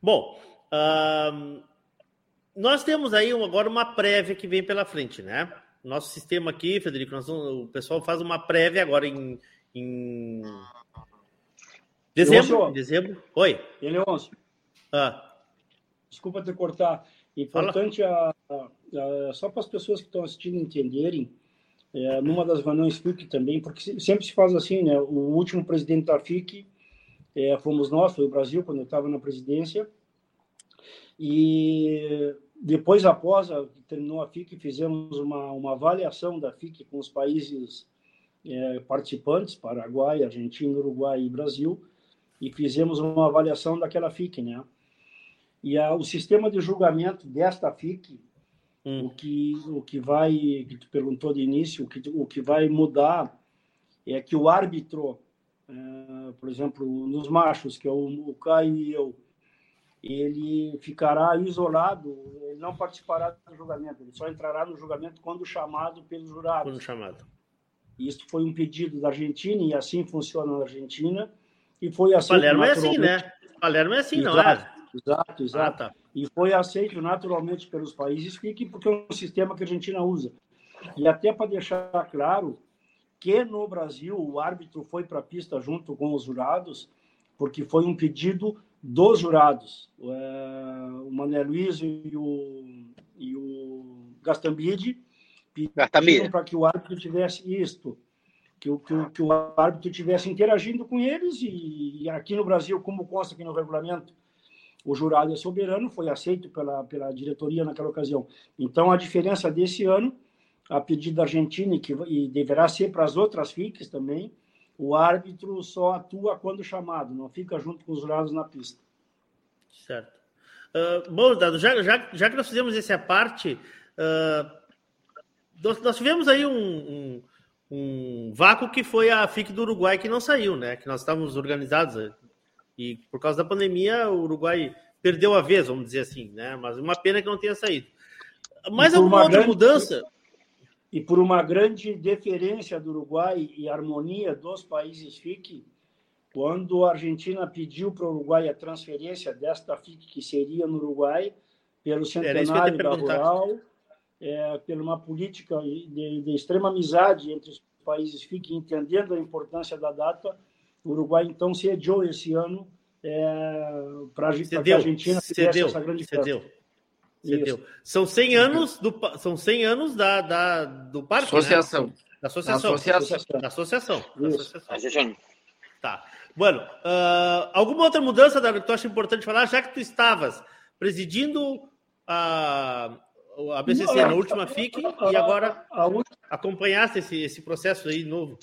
Bom, um, nós temos aí agora uma prévia que vem pela frente, né? Nosso sistema aqui, Federico, nós, o pessoal faz uma prévia agora em, em Dezembro? Leôncio, dezembro? Oi. E Leôncio? Ah. Desculpa te cortar. Importante, a, a, a, só para as pessoas que estão assistindo entenderem, é, numa das reuniões FIC também, porque sempre se faz assim, né? O último presidente da FIC é, fomos nós, foi o Brasil, quando eu estava na presidência. E depois, após a, terminou a FIC, fizemos uma, uma avaliação da FIC com os países é, participantes, Paraguai, Argentina, Uruguai e Brasil, e fizemos uma avaliação daquela FIC, né? E a, o sistema de julgamento desta FIC, hum. o que o que vai, que tu perguntou de início, o que o que vai mudar é que o árbitro, é, por exemplo, nos machos, que é o, o Caio e eu, ele ficará isolado, ele não participará do julgamento, ele só entrará no julgamento quando chamado pelo jurado. Quando chamado. Isso foi um pedido da Argentina e assim funciona na Argentina e foi aceito. Palermo é assim, né? Palermo é assim, exato, não é? Exato, exato. Ah, tá. E foi aceito naturalmente pelos países porque é um sistema que a Argentina usa. E até para deixar claro que no Brasil o árbitro foi para a pista junto com os jurados, porque foi um pedido dos jurados. É, o Mané Luiz e o, e o Gastambide pediram para que o árbitro tivesse isto que o, que, o, que o árbitro estivesse interagindo com eles e, e, aqui no Brasil, como consta aqui no regulamento, o jurado é soberano, foi aceito pela, pela diretoria naquela ocasião. Então, a diferença desse ano, a pedido da Argentina, que, e deverá ser para as outras FICs também, o árbitro só atua quando chamado, não fica junto com os jurados na pista. Certo. Uh, bom, Dado, já, já, já que nós fizemos essa parte, uh, nós, nós, tivemos aí um, um, um, vácuo que foi a FIC do Uruguai que não saiu, né? Que nós estávamos organizados eh, e por causa da pandemia o Uruguai perdeu a vez, vamos dizer assim, né? Mas uma pena que não tenha saído. Mais alguma outra grande, mudança? E por uma grande deferência do Uruguai e harmonia dos países FIC, quando a Argentina pediu para o Uruguai a transferência desta FIC que seria no Uruguai, pelo centenário da Rural, é, por uma política de, de, extrema amizade entre os países FIC, entendendo a importância da data, o Uruguai então cedeu esse ano é, para a Argentina cedeu, essa grande cedeu. Cedeu. São 100 anos do são 100 anos da, da do parque, associação. Né? Da associação. associação. Da associação. Da associação. Tá. Bueno, uh, alguma outra mudança da que tu acha importante falar, já que tu estavas presidindo a, a BCC na última FIC e agora acompanhaste esse, esse processo aí novo?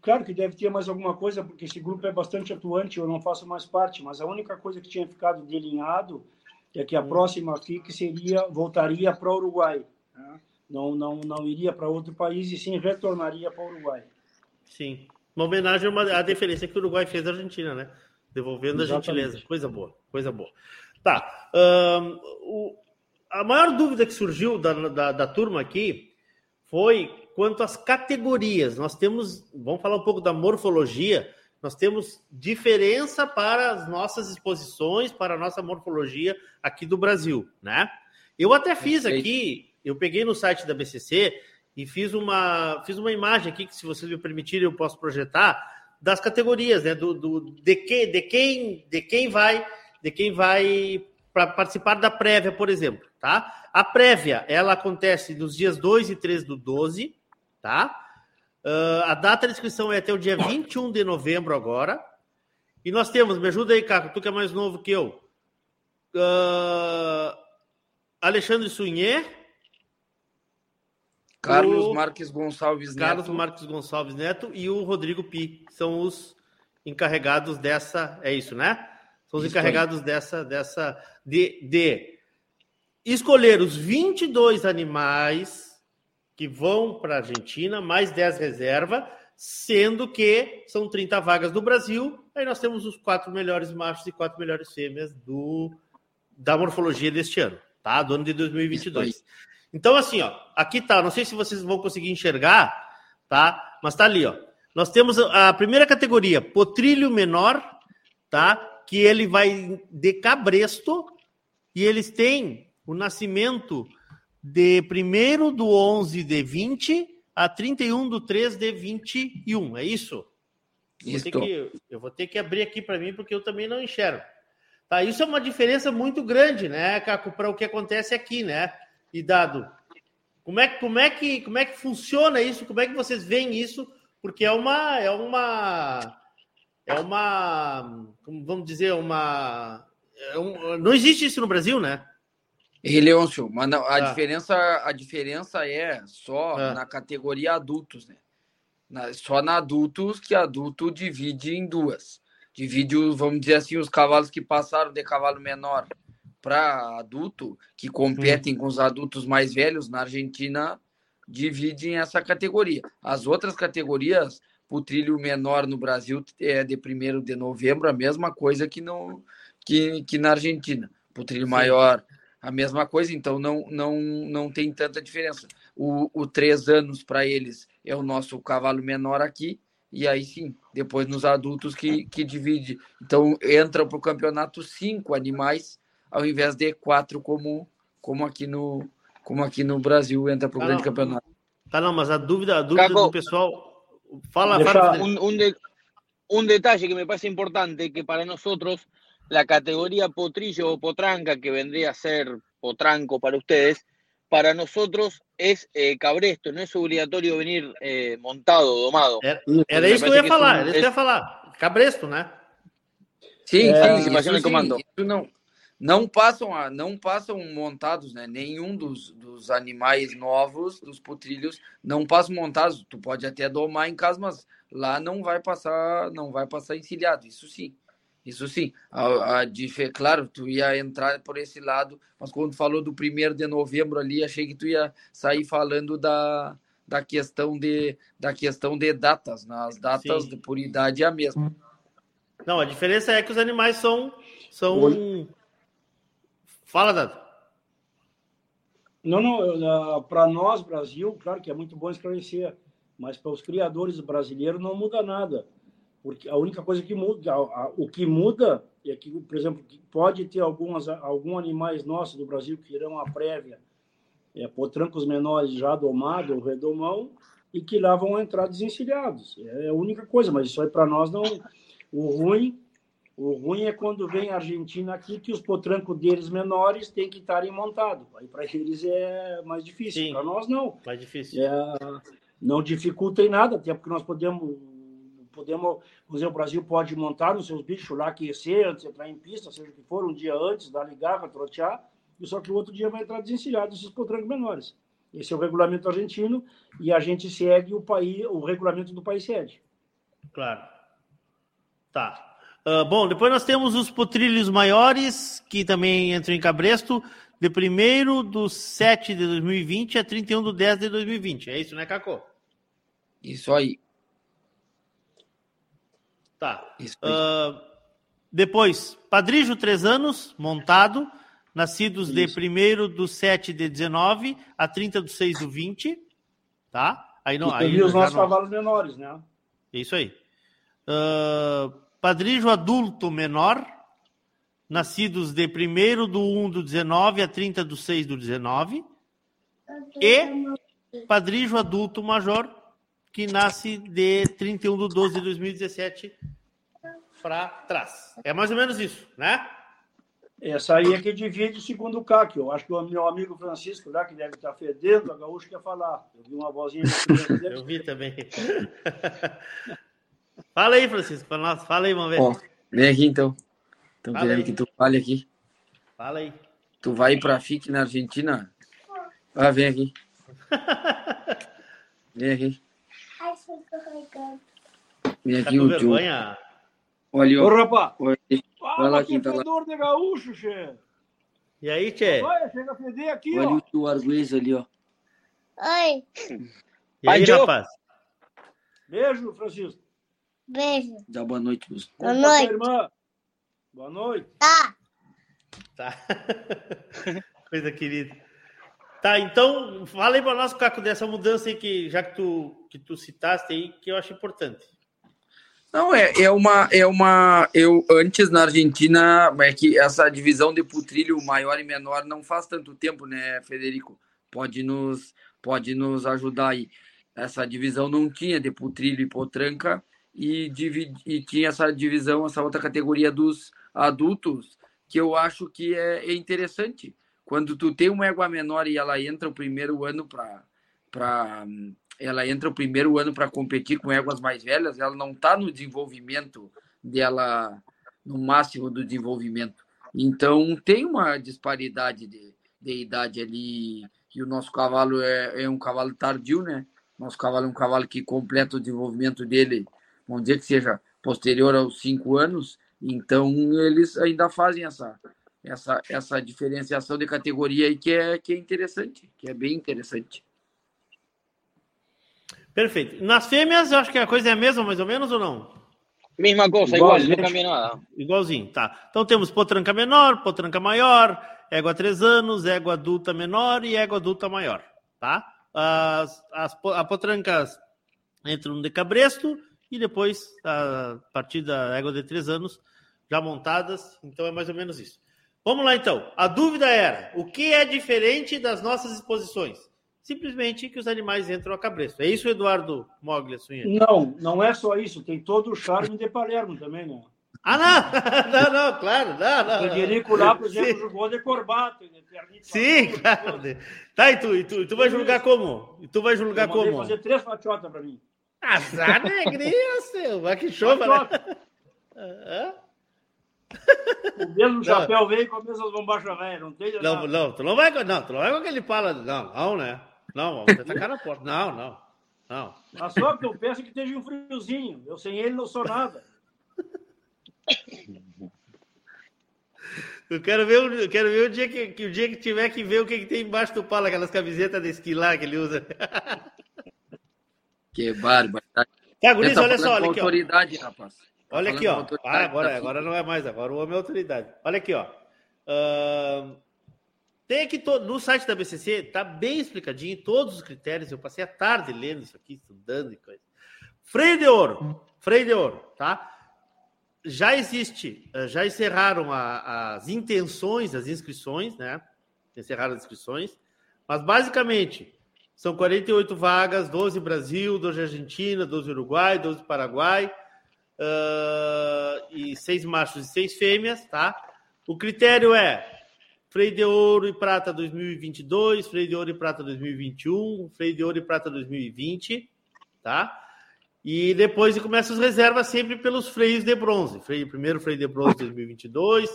Claro que deve ter mais alguma coisa, porque esse grupo é bastante atuante, eu não faço mais parte, mas a única coisa que tinha ficado delineado é que a hum. próxima FIC seria, voltaria para o Uruguai. Né? Não, não, não iria para outro país e sim retornaria para o Uruguai. Sim. Uma homenagem à deferência que o Uruguai fez à Argentina, né? Devolvendo Exatamente. a gentileza. Coisa boa, coisa boa. Tá. Um, o, a maior dúvida que surgiu da, da, da turma aqui foi quanto às categorias. Nós temos, vamos falar um pouco da morfologia, nós temos diferença para as nossas exposições, para a nossa morfologia aqui do Brasil, né? Eu até fiz aqui, eu peguei no site da BCC e fiz uma, fiz uma imagem aqui que, se vocês me permitirem, eu posso projetar das categorias, né? Do, do de, que, de quem, de quem vai, de quem vai para participar da prévia, por exemplo, tá? A prévia, ela acontece nos dias 2 e 3 do 12, tá? Uh, a data de inscrição é até o dia 21 de novembro agora. E nós temos, me ajuda aí, Caco, tu que é mais novo que eu. Uh, Alexandre Sunher, Carlos o... Marques Gonçalves Neto. Carlos Marques Gonçalves Neto e o Rodrigo Pi, são os encarregados dessa. É isso, né? São os isso encarregados aí. dessa. dessa de, de escolher os 22 animais que vão para a Argentina, mais 10 reserva, sendo que são 30 vagas do Brasil. Aí nós temos os quatro melhores machos e quatro melhores fêmeas do, da morfologia deste ano, tá? Do ano de 2022. Então, assim, ó, aqui tá, não sei se vocês vão conseguir enxergar, tá? Mas tá ali, ó. Nós temos a primeira categoria, potrilho menor, tá? Que ele vai de cabresto e eles têm o nascimento de 1 do 11 de 20 a 31 do 3 de 21, é isso? Isso. Vou que, eu vou ter que abrir aqui para mim porque eu também não enxergo. Tá, isso é uma diferença muito grande, né, Caco, para o que acontece aqui, né? e dado. Como é, como, é que, como é que funciona isso? Como é que vocês veem isso? Porque é uma. É uma. É uma. Vamos dizer, uma. É um, não existe isso no Brasil, né? Leôncio, mas não, a, ah. diferença, a diferença é só ah. na categoria adultos, né? Na, só na adultos que adulto divide em duas. Divide, vamos dizer assim, os cavalos que passaram de cavalo menor para adulto, que competem hum. com os adultos mais velhos na Argentina, dividem essa categoria. As outras categorias, o trilho menor no Brasil é de 1 de novembro, a mesma coisa que, no, que, que na Argentina. O trilho maior, a mesma coisa, então não, não, não tem tanta diferença. O, o três anos para eles é o nosso cavalo menor aqui, e aí sim, depois nos adultos que, que divide. Então entra para o campeonato cinco animais ao invés de quatro como, como, aqui, no, como aqui no Brasil entra para o tá grande não. campeonato. Tá, não, mas a dúvida, a dúvida do pessoal. Fala, fala. Un, un, de, un detalle que me parece importante, que para nosotros la categoría potrillo o potranca, que vendría a ser potranco para ustedes, para nosotros es eh, cabresto, no es obligatorio venir eh, montado, domado. Era, era que era isso que ia falar. Cabresto, né? Sim, é, sim, imagina o comando. Isso não, passam a, não passam montados, né? Nenhum dos, dos animais novos, dos putrilhos, não passam montados. Tu pode até domar em casa, mas lá não vai passar, não vai passar encilhado, isso sim. Isso sim. A, a, dif- claro, tu ia entrar por esse lado, mas quando falou do primeiro de novembro ali, achei que tu ia sair falando da, da questão de da questão de datas. Nas datas Sim. de por idade é a mesma. Não, a diferença é que os animais são. são... Oi. Fala, Dado. Não, não, para nós, Brasil, claro que é muito bom esclarecer, mas para os criadores brasileiros não muda nada. Porque a única coisa que muda, o que muda é que, por exemplo, pode ter algumas, alguns animais nossos do Brasil que irão à prévia, é, potrancos menores já domado redomão, e que lá vão entrar desencilhados. É a única coisa, mas isso aí para nós não. O ruim, o ruim é quando vem a Argentina aqui, que os potrancos deles menores têm que estarem montados. Aí para eles é mais difícil. Para nós não. Mais difícil. É, não dificulta em nada, até porque nós podemos, podemos, exemplo, o Brasil pode montar nos seus bichos lá, aquecer, antes de entrar em pista, seja o que for, um dia antes, dar ligar, trotear, e só que o outro dia vai entrar desencilhado esses potrancos menores. Esse é o regulamento argentino e a gente segue o país, o regulamento do país sede. Claro. Tá. Ah, bom, depois nós temos os potrilhos maiores, que também entram em cabresto, de 1 do 7 de 2020 a 31 do 10 de 2020. É isso, né, Cacô? Isso aí. Tá. Isso aí. Ah, depois, Padrijo, 3 anos, montado, nascidos de 1 do 7 de 19 a 30 do 6 do 20. Tá? Aí não. e Aí os nossos não- cavalos menores, né? É isso aí. Ah, padrijo adulto menor, nascidos de 1 do 1 do 19 a 30 do 6 do 19. E padrijo adulto major, que nasce de 31 do 12 de 2017 para trás. É mais ou menos isso, né? Essa aí é que divide segundo o CAC. Eu acho que o meu amigo Francisco lá, que deve estar fedendo, a gaúcha quer falar. Eu vi uma vozinha. Eu vi também. Fala aí, Francisco, para nós. Fala aí, vamos ver. Ó, vem aqui então. Estão Fala querendo aí. que tu fale aqui. Fala aí. Tu vai para FIC na Argentina? Ah, vem aqui. Vem aqui. Vem Tá aqui com o tio. Olha, Ô, rapaz! Olha, Ah, lá quem tá lá. de gaúcho, che! E aí, Tchê? Olha, chega a feder aqui, Olha ó. o tio Arguês ali, ó. Oi. E aí, Joe. rapaz? Beijo, Francisco. Beijo. Dá boa noite, Luz. Boa Como tá noite. irmã? Boa noite. Tá. Tá. Coisa querida. Tá, então, fala aí para nós, Caco, dessa mudança aí que, já que tu, que tu citaste aí, que eu acho importante. Não, é, é uma. É uma eu, antes na Argentina, é que essa divisão de putrilho maior e menor não faz tanto tempo, né, Federico? Pode nos, pode nos ajudar aí. Essa divisão não tinha de putrilho e potranca e, e tinha essa divisão, essa outra categoria dos adultos, que eu acho que é, é interessante. Quando tu tem uma égua menor e ela entra o primeiro ano para para ela entra o primeiro ano para competir com éguas mais velhas, ela não está no desenvolvimento dela, no máximo do desenvolvimento. Então, tem uma disparidade de, de idade ali, e o nosso cavalo é, é um cavalo tardio, né? Nosso cavalo é um cavalo que completa o desenvolvimento dele, vamos dizer que seja posterior aos cinco anos, então eles ainda fazem essa, essa, essa diferenciação de categoria aí que é, que é interessante, que é bem interessante. Perfeito. Nas fêmeas, eu acho que a coisa é a mesma, mais ou menos, ou não? Misma cosa, igual, no cambia nada. Igualzinho, tá. Então temos potranca menor, potranca maior, égua 3 anos, égua adulta menor e égua adulta maior, tá? As, as, a potrancas entram no decabresto e depois, a partir da égua de 3 anos, já montadas, então é mais ou menos isso. Vamos lá então. A dúvida era: o que é diferente das nossas exposições? Simplesmente que os animais entram a cabresto. É isso, Eduardo Moglia? Não, não é só isso. Tem todo o charme de Palermo também, né? Ah, não! não, não, claro, não, não. O Federico lá, por exemplo, jogou de corbato. né? Sim, claro. Tá, e tu, e tu, e tu vai julgar como? E tu vai julgar como? fazer três fatiotas pra mim. Azar negrinha, seu. Vai que chova, né? Hã? O mesmo Não. chapéu veio com as mesmas bombachas velhas. Não tem Não, nada. não, tu não vai com, não, tu não vai com aquele pala. Não, não, né? Não, vamos tacar na porta. Não, não, não. Mas só que eu peço que esteja um friozinho. Eu sem ele não sou nada. Eu quero ver, o- eu quero ver o dia que, que- o dia que tiver que ver o que, que tem embaixo do palo, aquelas camisetas de esqui lá que ele usa. Que bárbaro. Tá, Guris, Tá olha só, olha aqui, ó. autoridade, rapaz. Tá Olha aqui, ó. autoridade, Ah, agora, tá agora não é mais, agora o homem é autoridade. Olha aqui, ó. Ahn, tem aqui to- no site da BCC, tá bem explicadinho todos os critérios. Eu passei a tarde lendo isso aqui, estudando e coisa. Freio de ouro, freio de ouro, tá? Já existe, eh, já encerraram a- as intenções, as inscrições, né? Encerraram as inscrições, mas basicamente são 48 vagas, 12 Brasil, 12 Argentina, 12 Uruguai, 12 Paraguai, ah, e seis machos e seis fêmeas, tá? O critério é freio de ouro e prata 2022, freio de ouro e prata 2021, freio de ouro e prata 2020, tá? E depois começa as reservas sempre pelos freios de bronze. Freio, primeiro freio de bronze 2022,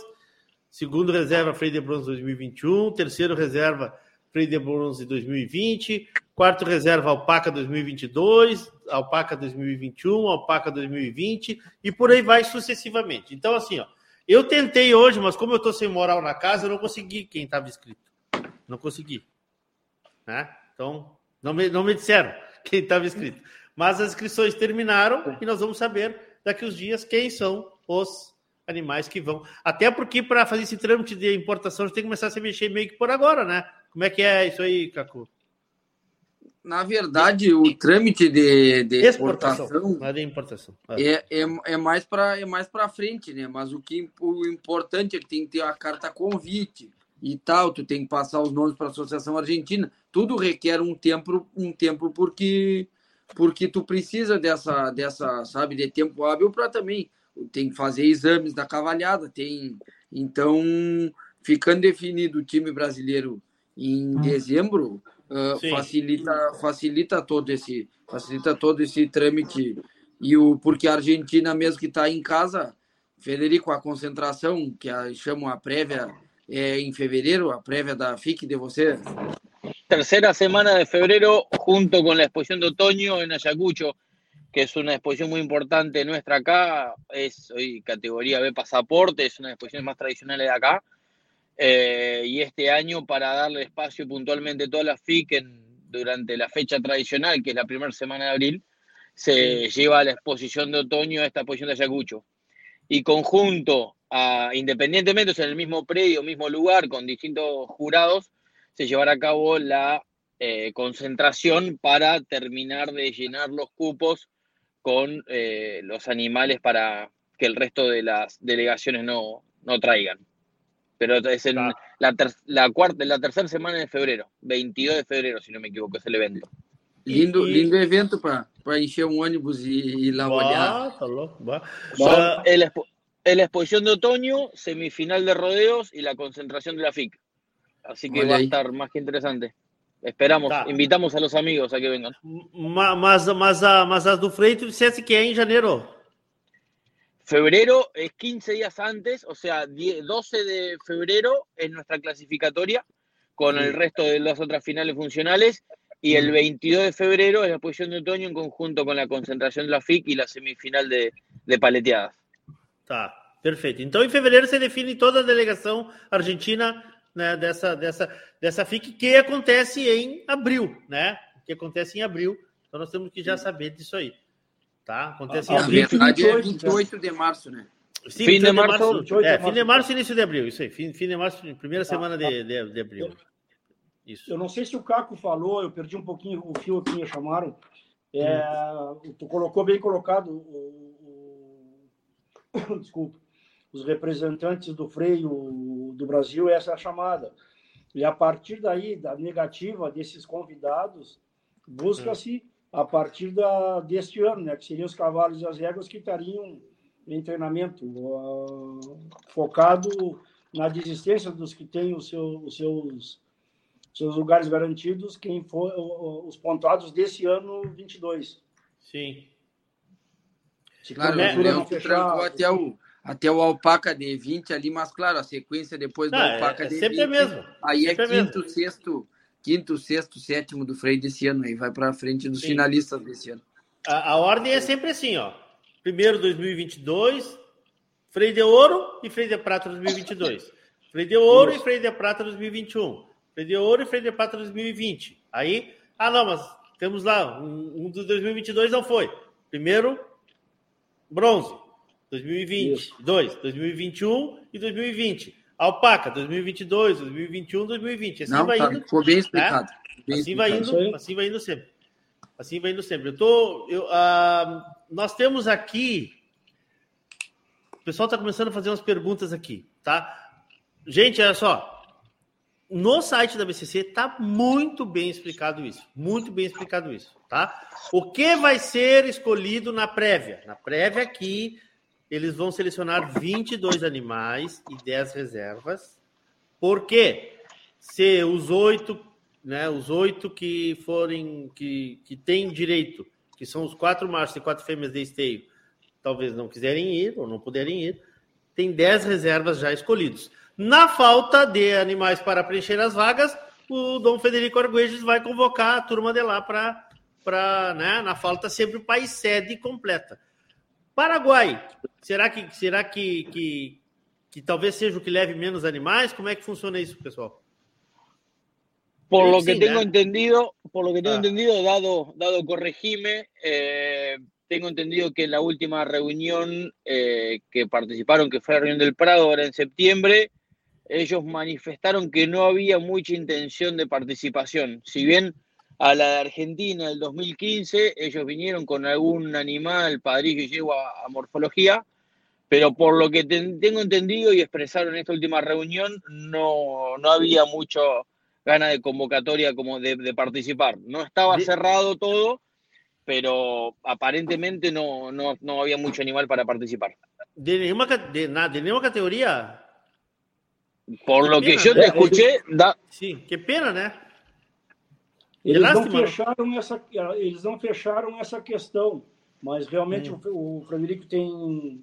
segundo reserva freio de bronze 2021, terceiro reserva de bronze 2020, quarto reserva alpaca 2022, alpaca 2021, alpaca 2020 e por aí vai sucessivamente. Então assim, ó, eu tentei hoje, mas como eu tô sem moral na casa, eu não consegui quem estava inscrito. Não consegui. Né? Então, não me, não me disseram quem estava inscrito. Mas as inscrições terminaram e nós vamos saber daqui uns dias quem são os animais que vão. Até porque para fazer esse trâmite de importação, a gente tem que começar a se mexer meio que por agora, né? Como é que é isso aí, Cacu? Na verdade, o trâmite de, de Exportação, exportação é de importação. é, é, é mais para é mais para frente, né? Mas o que o importante é que tem que ter a carta convite e tal, tu tem que passar os nomes para a Associação Argentina. Tudo requer um tempo, um tempo porque porque tu precisa dessa dessa, sabe, de tempo hábil para também tem que fazer exames da cavalhada, tem então ficando definido o time brasileiro em dezembro, ah, Sim. facilita facilita todo esse facilita todo esse trâmite e o porque a Argentina mesmo que está em casa Federico a concentração que a, chamam a prévia é em fevereiro a prévia da FIC de você Tercera semana de febrero, junto con la exposición de otoño en Ayacucho, que es una exposición muy importante nuestra acá, es hoy categoría B pasaporte, es una exposiciones más tradicionales de acá. Eh, y este año, para darle espacio puntualmente a toda la FIC en- durante la fecha tradicional, que es la primera semana de abril, se lleva a la exposición de otoño esta exposición de Ayacucho. Y conjunto, a, independientemente, o sea, en el mismo predio, mismo lugar, con distintos jurados, se llevará a cabo la eh, concentración para terminar de llenar los cupos con eh, los animales para que el resto de las delegaciones no, no traigan. Pero es en la, ter- la cuarta, la tercera semana de febrero, 22 de febrero, si no me equivoco, es el evento. lindo lindo evento para para encher um ônibus e ir lá olhar tá louco. Bah. Son el expo- es la exposición de otoño, semifinal de rodeos y la concentración de la FIC. Así que Olha va a estar más que interesante. Esperamos, Tá. invitamos a los amigos a que vengan. ma- mas, mas, a, mas as do dissesse que é em janeiro. Febrero es 15 días antes, o sea, 10 12 de febrero es nuestra clasificatoria con el resto de las otras finales funcionales y el 22 de febrero es la posición de otoño en conjunto con la concentración de la FIC y la semifinal de, de paleteadas. Tá, perfeito. Então, em fevereiro, você define toda a delegação argentina né, dessa, dessa, dessa FIC, que acontece em abril, né? Que acontece em abril. Então, nós temos que já saber disso aí. Tá? Acontece em na abril. verdade é 28 de março né Sim, Fim de 28 de março, março. 28 É, março. fim de março e início de abril. Isso aí. Fim, fim de março, primeira Tá, semana tá. de, de, de abril. Isso. Eu não sei se o Caco falou, eu perdi um pouquinho o fio aqui, me chamaram. É, Tu colocou bem colocado, o, o- desculpa, os representantes do freio do Brasil, essa é a chamada. E a partir daí, da negativa desses convidados, busca-se a partir da, deste ano, né, que seriam os cavalos e as réguas que estariam em treinamento, ah, focado na desistência dos que têm os, seu, os seus seus lugares garantidos, quem for o- os pontuados desse ano 22. Sim. Se claro o porventura Leão trancou até o até o alpaca de 20 ali mas claro a sequência depois do Não, é- alpaca é de sempre 20 a mesma. aí é Sempre a quinto sexto quinto sexto sétimo do freio desse ano aí vai para frente dos Sim. finalistas desse ano A, a ordem é sempre assim, ó. Primeiro 2022, freio de ouro e freio de prata 2022. Freio de ouro Isso. e freio de prata 2021. Freio de ouro e freio de prata 2020. Aí, ah, não, mas temos lá, um, um dos 2022 não foi. Primeiro, bronze. 2022, 2021 e 2020. Alpaca, 2022, 2021, 2020. Assim não, vai tá, indo. Ficou bem explicado. Né? Bem assim, explicado. Vai indo, assim vai indo sempre. Assim vai indo sempre. Eu tô, eu, uh, nós temos aqui. O pessoal está começando a fazer umas perguntas aqui, tá? Gente, olha só. No site da BCC está muito bem explicado isso. Muito bem explicado isso, tá? O que vai ser escolhido na prévia? Na prévia aqui, eles vão selecionar 22 animais e 10 reservas. Por quê? Se os oito né, os oito que forem, que, que têm direito, que são os quatro machos e quatro fêmeas de esteio, talvez não quiserem ir ou não puderem ir, tem dez reservas já escolhidos. Na falta de animais para preencher as vagas, o Dom Federico Arguelles vai convocar a turma de lá para né, na falta sempre o país sede completa. Paraguai, será que será que, que, que talvez seja o que leve menos animais? Como é que funciona isso, pessoal? Por lo que tengo entendido, por lo que tengo ah. entendido, dado, dado corregime, eh, tengo entendido que en la última reunión eh, que participaron, que fue la reunión del Prado ahora en septiembre, ellos manifestaron que no había mucha intención de participación. Si bien a la de Argentina del 2015, ellos vinieron con algún animal, padrillo y yegua a morfología, pero por lo que tengo entendido y expresaron en esta última reunión, no, no había mucho gana de convocatoria como de, de participar. No estaba cerrado todo, pero aparentemente no, no, no, había mucho animal para participar. ¿De ninguna, de, de ninguna categoría? Por qué lo pena, que yo te escuché, da... Sim, que pena, né? Eles não, fecharam essa, eles não fecharam essa questão, mas realmente hum. o, o Frederico tem,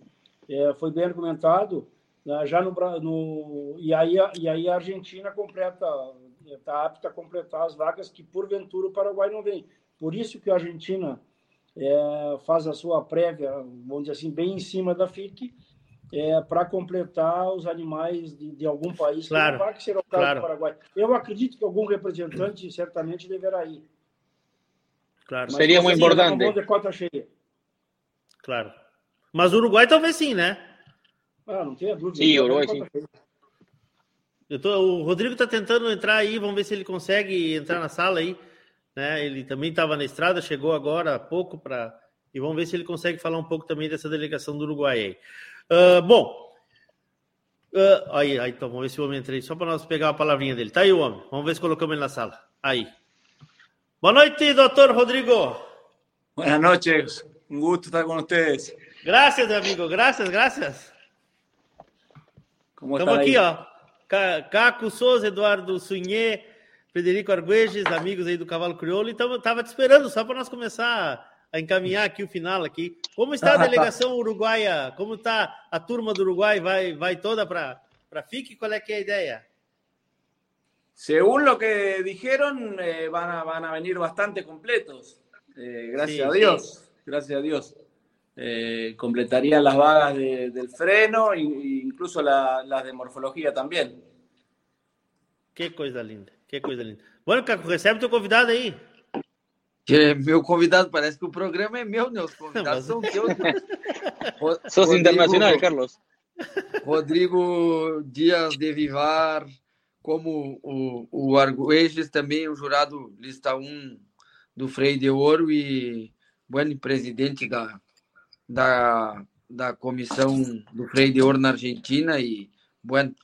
é, foi bem argumentado, né, já no, no e, aí, e aí a Argentina completa está apta a completar as vagas que, porventura, o Paraguai não vem. Por isso que a Argentina é, faz a sua prévia, vamos dizer assim, bem em cima da FIC, é, para completar os animais de, de algum país claro, que será o caso claro. do Paraguai. Eu acredito que algum representante certamente deverá ir. Claro. Mas Seria muito importante. De cota cheia. Claro. Mas o Uruguai talvez sim, né? Ah, não tenha dúvida. Sim, Uruguai sim. Eu tô, o Rodrigo está tentando entrar aí, vamos ver se ele consegue entrar na sala aí. Né? Ele também estava na estrada, chegou agora há pouco para. E vamos ver se ele consegue falar um pouco também dessa delegação do Uruguai aí. Uh, bom. Uh, aí, aí, então, vamos ver se o homem entra aí, só para nós pegar a palavrinha dele. Tá aí o homem. Vamos ver se colocamos ele na sala. Aí. Boa noite, doutor Rodrigo. Buenas noches. Um gusto estar com vocês. Graças, amigo. Graças, graças. Estamos aqui, ó. Caco Souza, Eduardo Sunhê, Frederico Argueges, amigos aí do Cavalo Crioulo. Então, estava te esperando só para nós começar a encaminhar aqui o final aqui. Como está a delegação uruguaia? Como está a turma do Uruguai? Vai, vai toda para FIC? Qual é que é a ideia? Según lo que dijeron, eh, van, a, van a venir bastante completos. Eh, gracias sí, a Dios. Sí. Gracias a Dios. Eh, completaría las vagas de, del freno e incluso la, las de morfología también. Que coisa linda, que coisa linda. Bueno, Caco, recebe teu convidado aí. Que meu convidado, parece que o programa é meu, né? Os convidados são teus. Sos internacional, Carlos. Rodrigo Dias de Vivar, como o, o Arguelles, também o jurado lista 1 do Freio de Ouro e bueno, presidente da, da, da comissão do freio de ouro na Argentina e bueno,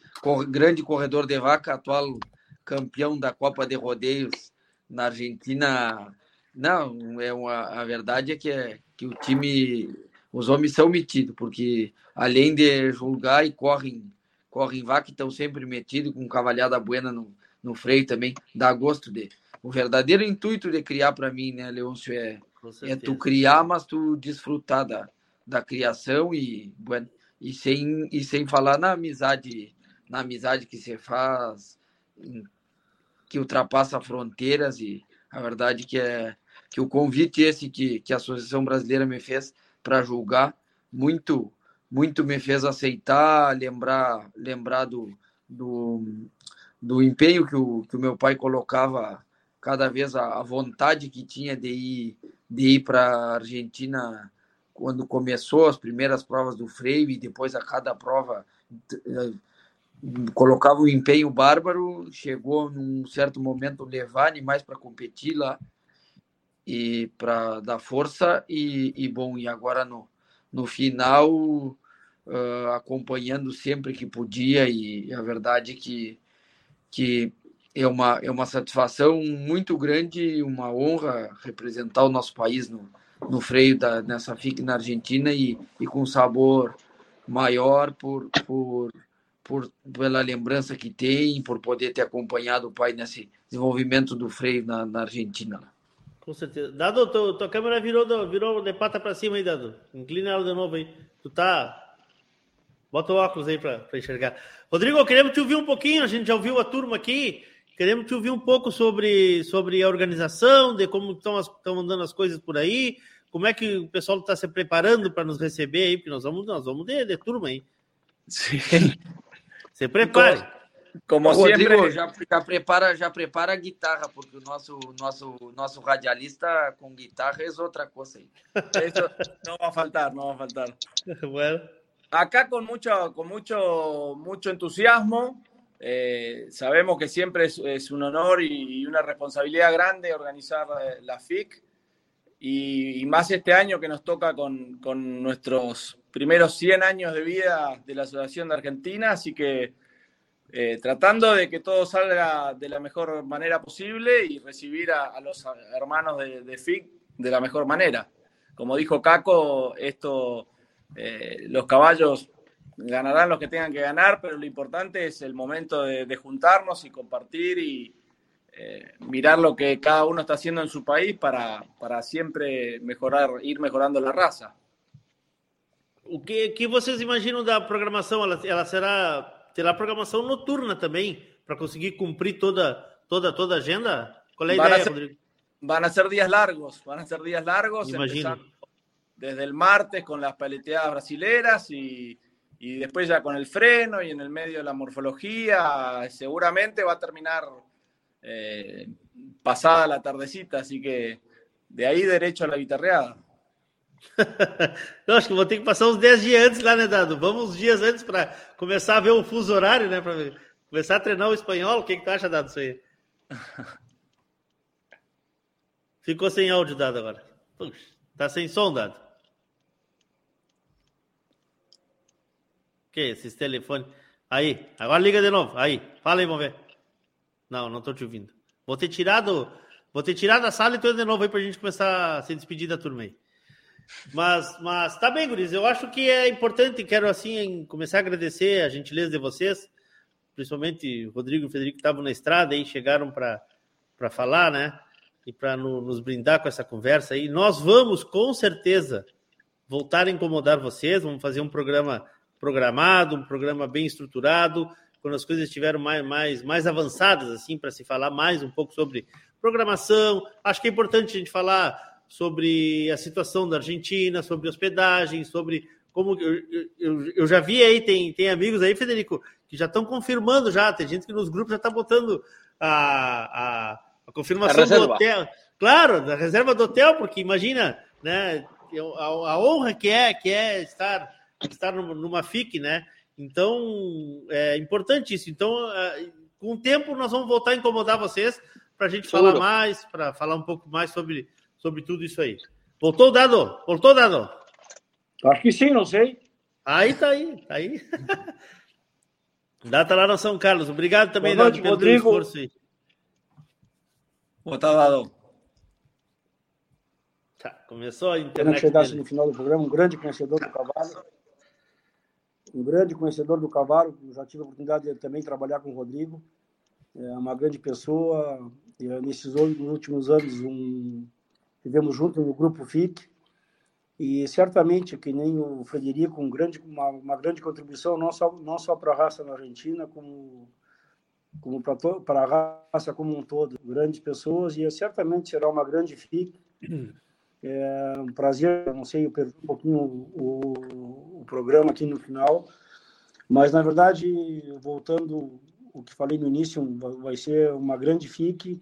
grande corredor de vaca, atual campeão da Copa de Rodeios na Argentina. Não, é uma, a verdade é que, é que o time, os homens são metidos, porque além de julgar e correm, correm vaca, estão sempre metidos com cavalhada buena no, no freio também, dá gosto de. O verdadeiro intuito de criar para mim, né, Leôncio, é é tu criar, mas tu desfrutar da, da criação e, bueno, e, sem, e sem falar na amizade, na amizade que se faz, que ultrapassa fronteiras e a verdade que é que o convite esse que, que a Associação Brasileira me fez para julgar muito muito me fez aceitar, lembrar lembrar do, do, do empenho que o, que o meu pai colocava cada vez a, a vontade que tinha de ir, de ir para a Argentina quando começou as primeiras provas do freio e depois a cada prova eh, colocava um empenho bárbaro, chegou num certo momento levar animais para competir lá e para dar força e, e, bom e agora no, no final uh, acompanhando sempre que podia e a verdade que que é uma é uma satisfação muito grande uma honra representar o nosso país no, no freio da nessa FIC na Argentina e, e com sabor maior por, por por pela lembrança que tem por poder ter acompanhado o pai nesse desenvolvimento do freio na, na Argentina com certeza. Dado, tua, tua câmera virou, virou de pata para cima aí, Dado. Inclina ela de novo aí. Tu tá. Bota o óculos aí para enxergar. Rodrigo, queremos te ouvir um pouquinho. A gente já ouviu a turma aqui. Queremos te ouvir um pouco sobre, sobre a organização, de como estão, as, estão andando as coisas por aí. Como é que o pessoal está se preparando para nos receber aí? Porque nós vamos, nós vamos de, de turma aí. Sim. Se prepare. Como Rodrigo, sempre... já, já, prepara, já prepara a guitarra, porque o nosso, nosso, nosso radialista com guitarra es otra cosa. Eso no va a faltar, no va a faltar. Bueno. Acá con mucho, con mucho, mucho entusiasmo. Eh, sabemos que siempre es, es un honor y, y, una responsabilidad grande organizar eh, la FIC. Y, y, más este año que nos toca con, con nuestros primeros 100 años de vida de la Asociación de Argentina. Así que eh, tratando de que todo salga de la mejor manera posible y recibir a, los hermanos de, FIC de la mejor manera. Como dijo Caco, esto, eh, los caballos ganarán los que tengan que ganar, pero lo importante es el momento de, juntarnos y compartir y eh, mirar lo que cada uno está haciendo en su país para, para siempre mejorar, ir mejorando la raza. O que, que vocês imaginam da programação? Ela será terá programação noturna também, para conseguir cumprir toda, toda, toda a agenda? Qual é a van ideia, a ser, Rodrigo? Van a ser días largos, van a ser días largos, Imagino. desde el martes con las paleteadas brasileras y, y después ya con el freno y en el medio de la morfología, seguramente va a terminar eh, pasada la tardecita, así que de aí derecho a la guitarreada. Eu acho que vou ter que passar uns 10 dias antes lá, né, Dado? Vamos uns dias antes para começar a ver o fuso horário, né? Para começar a treinar o espanhol. O que, que tu acha, Dado, isso aí? Ficou sem áudio, Dado, agora. Puxa, tá sem som, Dado. Que esses telefones. Aí, agora liga de novo. Aí, fala aí, vamos ver. Não, não tô te ouvindo. Vou ter tirado, vou ter tirado a sala e tô de novo aí pra gente começar a se despedir da turma aí. Mas, mas tá bem, Guris. Eu acho que é importante, quero assim começar a agradecer a gentileza de vocês, principalmente o Rodrigo e o Federico que estavam na estrada e chegaram para falar, né? E para no, nos brindar com essa conversa aí. Nós vamos, com certeza, voltar a incomodar vocês. Vamos fazer um programa programado, um programa bem estruturado, quando as coisas estiveram mais, mais, mais avançadas, assim, para se falar mais um pouco sobre programação. Acho que é importante a gente falar sobre a situação da Argentina, sobre hospedagem, sobre como eu, eu, eu, já vi aí, tem, tem amigos aí, Federico, que já estão confirmando já, tem gente que nos grupos já está botando a, a, a confirmação a do hotel. Claro, da reserva do hotel, porque imagina, né, a, a, honra que é, que é estar, estar numa FIC, né? Então, é importante isso. Então, é, com o tempo, nós vamos voltar a incomodar vocês para a gente Seguro. falar mais, para falar um pouco mais sobre sobre tudo isso aí. Voltou o dado? Voltou o dado? Acho que sim, não sei. Aí tá aí, tá aí. Data lá na São Carlos. Obrigado também, Boa noite, Dado, pelo Rodrigo. esforço aí. Boa tarde, Tá, começou a Quando internet. chegasse no final do programa, um grande conhecedor do cavalo. Um grande conhecedor do cavalo. Eu já tive a oportunidade de também trabalhar com o Rodrigo. É uma grande pessoa. E, eh, nesses últimos anos, um, vivemos juntos no grupo FIC e certamente que nem o Frederico um grande uma, uma grande contribuição não só não só para a raça na Argentina como como para a raça como um todo. Grandes pessoas e certamente será uma grande FIC é um prazer não sei eu perdi um pouquinho o, o, o programa aqui no final Mas, na verdade, voltando o que falei no início, vai ser uma grande FIC,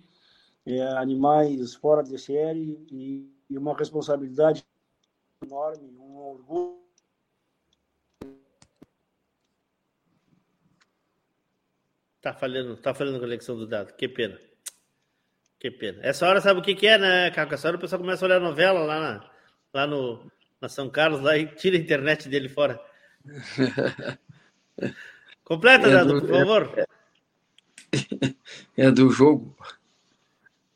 é, animais fora de série e, e uma responsabilidade enorme, um orgulho. Tá falhando, tá falhando a conexão do dado. Que pena. Que pena. Essa hora sabe o que, que é, né, Caco? Essa hora o pessoal começa a olhar novela lá, na, lá no, na São Carlos lá e tira a internet dele fora. Completa, é Dado, do, por favor. É, é, do jogo.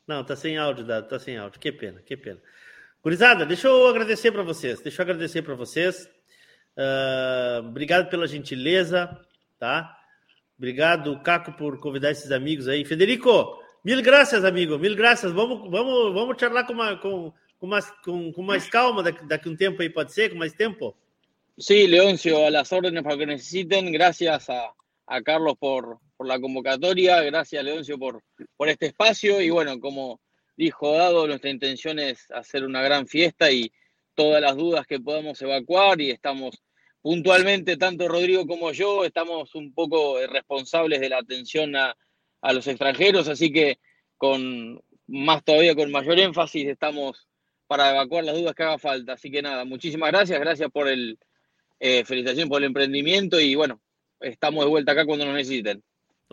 Não, tá sem áudio, Dado, tá sem áudio. Que pena, que pena. Gurizada, deixa eu agradecer para vocês. Deixa eu agradecer para vocês. Uh, obrigado pela gentileza, tá? Obrigado, Caco, por convidar esses amigos aí. Federico, mil graças, amigo, mil graças. Vamos, vamos, vamos charlar com, uma, com, com, mais, com, com mais calma daqui, daqui um tempo aí, pode ser? Com mais tempo? Sí, Leoncio, a las órdenes para que necesiten. Gracias a, a Carlos por, por, la convocatoria. Gracias, Leoncio, por, por este espacio. Y bueno, como dijo Dado, nuestra intención es hacer una gran fiesta y todas las dudas que podamos evacuar. Y estamos puntualmente, tanto Rodrigo como yo, estamos un poco responsables de la atención a, a los extranjeros. Así que con más todavía, con mayor énfasis, estamos para evacuar las dudas que haga falta. Así que nada, muchísimas gracias. Gracias por el eh, felicitaciones por el emprendimiento y bueno, estamos de vuelta acá quando nos necessitem.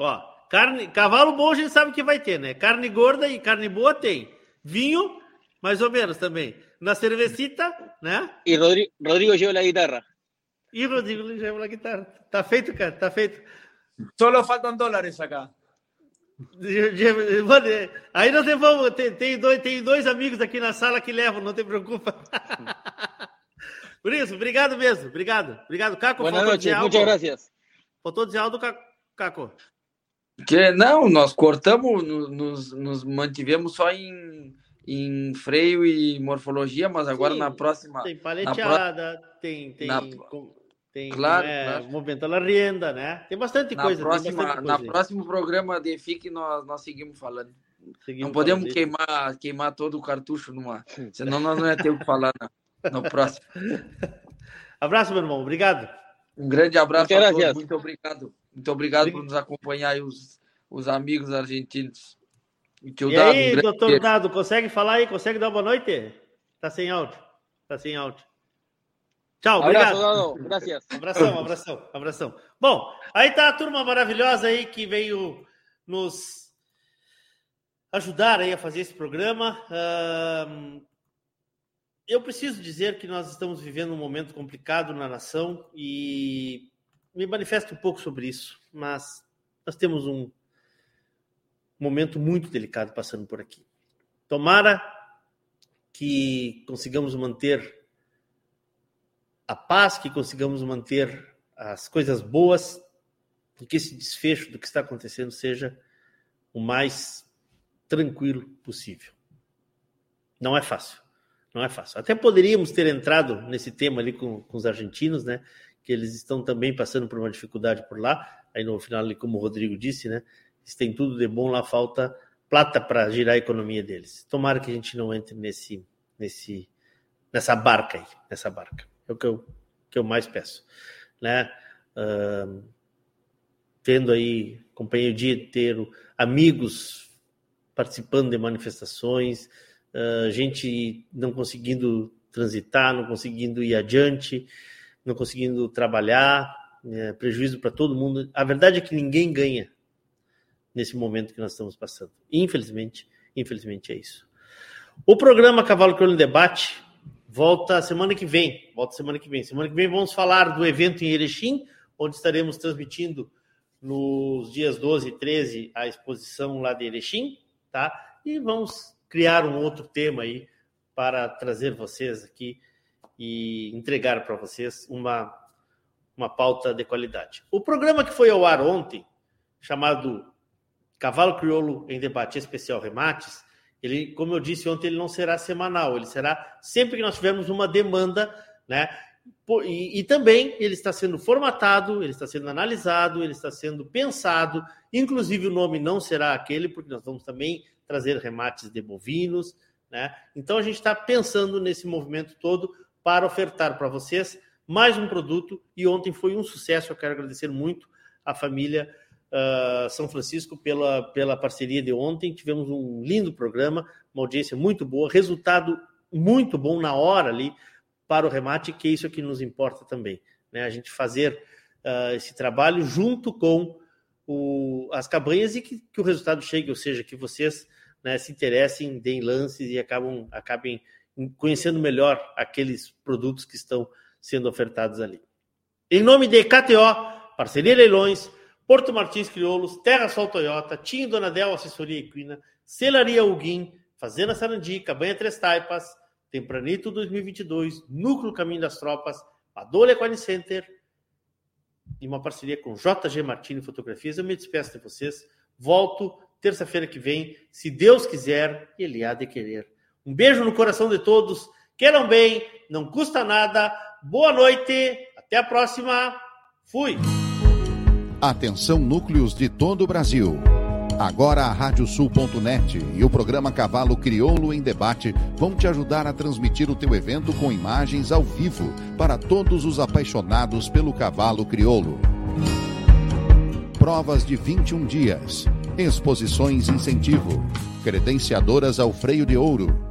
Ó, carne, cavalo bom a gente sabe que vai ter, né? Carne gorda e carne boa tem. Vinho, mais ou menos também. Na cervecita, né? E Rodrigo, Rodrigo lleva a guitarra. E Rodrigo lleva a guitarra. Tá feito, cara, tá feito. Solo faltam dólares acá. Aí não tem vamos, tem, tem, dois, tem dois amigos aqui na sala que levam, não te preocupa. Por isso, obrigado mesmo. Obrigado. Obrigado, Caco. Boa noite, muitas graças. Faltou dizer algo, Caco? Que, não, nós cortamos, nos, nos mantivemos só em, em freio e morfologia, mas agora Sim, na próxima. Tem paleteada, pro... tem. tem... Na... Tem claro, é, claro. movimento na renda, né? Tem bastante na coisa. Próxima, bastante na próximo programa de FIC nós, nós seguimos falando. Seguimos não podemos falando queimar, queimar todo o cartucho numa. Senão nós não ia ter o que falar no, no próximo. abraço, meu irmão. Obrigado. Um grande abraço a todos. Muito obrigado. Muito obrigado por nos acompanhar aí, os, os amigos argentinos. E, e Dado, aí, um doutor beijo. Dado, consegue falar aí? Consegue dar boa noite? Tá sem áudio. Tá sem áudio. Tchau, obrigado. Abraço. Abração, abração, abração. Bom, aí tá a turma maravilhosa aí que veio nos ajudar aí a fazer esse programa. Uh, eu preciso dizer que nós estamos vivendo um momento complicado na nação e me manifesto um pouco sobre isso, mas nós temos um momento muito delicado passando por aqui. Tomara que consigamos manter a paz, que consigamos manter as coisas boas e que esse desfecho do que está acontecendo seja o mais tranquilo possível. Não é fácil. Não é fácil. Até poderíamos ter entrado nesse tema ali com, com os argentinos, né? Que eles estão também passando por uma dificuldade por lá. Aí no final, como o Rodrigo disse, né? Eles têm tudo de bom, lá falta plata para girar a economia deles. Tomara que a gente não entre nesse, nesse, nessa barca aí, nessa barca. É o que eu, que eu mais peço, né? Uh, tendo aí, acompanhei o dia inteiro, amigos participando de manifestações, uh, gente não conseguindo transitar, não conseguindo ir adiante, não conseguindo trabalhar, né, prejuízo para todo mundo. A verdade é que ninguém ganha nesse momento que nós estamos passando. Infelizmente, infelizmente é isso. O programa Cavalo Crioulo em Debate volta semana que vem. Volta semana que vem. Semana que vem vamos falar do evento em Erechim, onde estaremos transmitindo nos dias 12 e 13 a exposição lá de Erechim, tá? E vamos criar um outro tema aí para trazer vocês aqui e entregar para vocês uma, uma pauta de qualidade. O programa que foi ao ar ontem, chamado Cavalo Crioulo em Debate Especial Remates, ele, como eu disse ontem, ele não será semanal, ele será sempre que nós tivermos uma demanda, né? E, e, também ele está sendo formatado, ele está sendo analisado, ele está sendo pensado. Inclusive, o nome não será aquele, porque nós vamos também trazer remates de bovinos, né? Então a gente está pensando nesse movimento todo para ofertar para vocês mais um produto e ontem foi um sucesso. Eu quero agradecer muito à família uh, São Francisco pela, pela parceria de ontem. Tivemos um lindo programa, uma audiência muito boa, resultado muito bom na hora ali para o remate, que é isso que nos importa também. Né? A gente fazer uh, esse trabalho junto com o, as cabanhas e que, que, o resultado chegue, ou seja, que vocês né, se interessem, deem lances e acabam, acabem conhecendo melhor aqueles produtos que estão sendo ofertados ali. Em nome de KTO, Parceria Leilões, Porto Martins Crioulos, Terra Sol Toyota, Tim Donadel Assessoria Equina, Celaria Huguim, Fazenda Sarandi, Cabanha Três Taipas, Tempranito 2022, Núcleo Caminho das Tropas, Padolha Equine Center e uma parceria com JG Martini Fotografias. Eu me despeço de vocês. Volto terça-feira que vem, se Deus quiser, Ele há de querer. Um beijo no coração de todos. Queiram bem, não custa nada. Boa noite, até a próxima. Fui. Atenção núcleos de todo o Brasil. Agora a Radiosul.net e o programa Cavalo Crioulo em Debate vão te ajudar a transmitir o teu evento com imagens ao vivo para todos os apaixonados pelo cavalo crioulo. Provas de 21 dias, exposições incentivo, credenciadoras ao freio de ouro,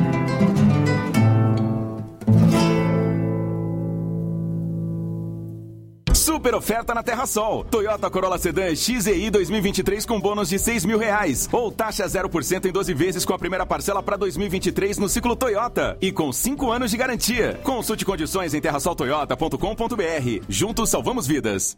Super oferta na Terra Sol. Toyota Corolla Sedan XEI 2023 com bônus de 6 mil reais. Ou taxa 0% em 12 vezes com a primeira parcela para 2023 no ciclo Toyota. E com 5 anos de garantia. Consulte condições em terrasoltoyota.com.br. Juntos salvamos vidas.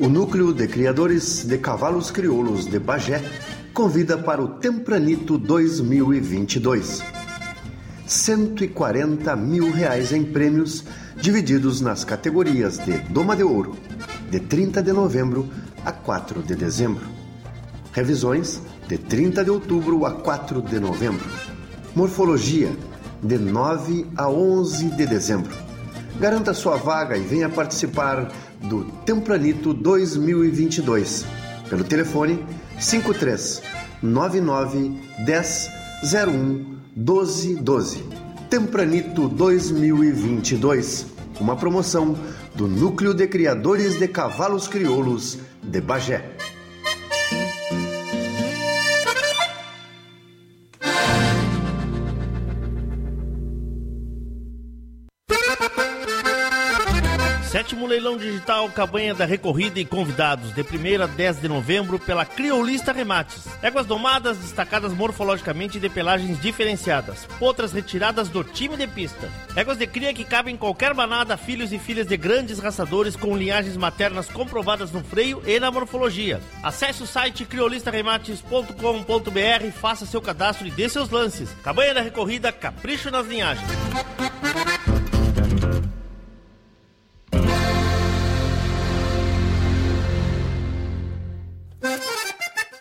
O Núcleo de Criadores de Cavalos Crioulos de Bagé convida para o Tempranito 2022. 140 mil reais em prêmios divididos nas categorias de Doma de Ouro, de 30 de novembro a 4 de dezembro. Revisões, de 30 de outubro a 4 de novembro. Morfologia, de 9 a 11 de dezembro. Garanta sua vaga e venha participar do Tempranito 2022 pelo telefone 53 99 10 01 12 12. Tempranito 2022, uma promoção do Núcleo de Criadores de Cavalos Crioulos de Bagé. Digital, campanha da recorrida e convidados, de 1 a 10 de novembro, pela Criolista Remates. Éguas domadas, destacadas morfologicamente de pelagens diferenciadas. Potras retiradas do time de pista. Éguas de cria que cabem em qualquer manada, filhos e filhas de grandes raçadores com linhagens maternas comprovadas no freio e na morfologia. Acesse o site criolistaremates.com.br, faça seu cadastro e dê seus lances. Campanha da recorrida, capricho nas linhagens.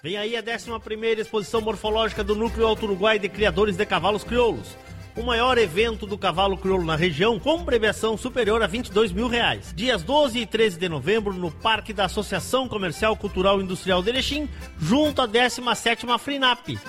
Vem aí a 11 exposição morfológica do Núcleo Alto Uruguai de Criadores de Cavalos Crioulos. O maior evento do cavalo crioulo na região, com premiação superior a 22 mil reais. Dias 12 e 13 de novembro, no Parque da Associação Comercial Cultural e Industrial de Erechim, junto à 17ª FRINAP.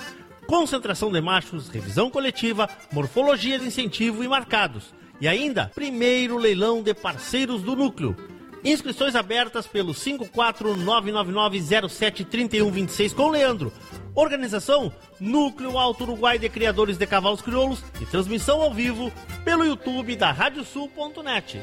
Concentração de machos, revisão coletiva, morfologia de incentivo e marcados. E ainda, primeiro leilão de parceiros do núcleo. Inscrições abertas pelo 54999073126 com Leandro. Organização Núcleo Alto Uruguai de Criadores de Cavalos Crioulos e transmissão ao vivo pelo YouTube da Radiosul.net.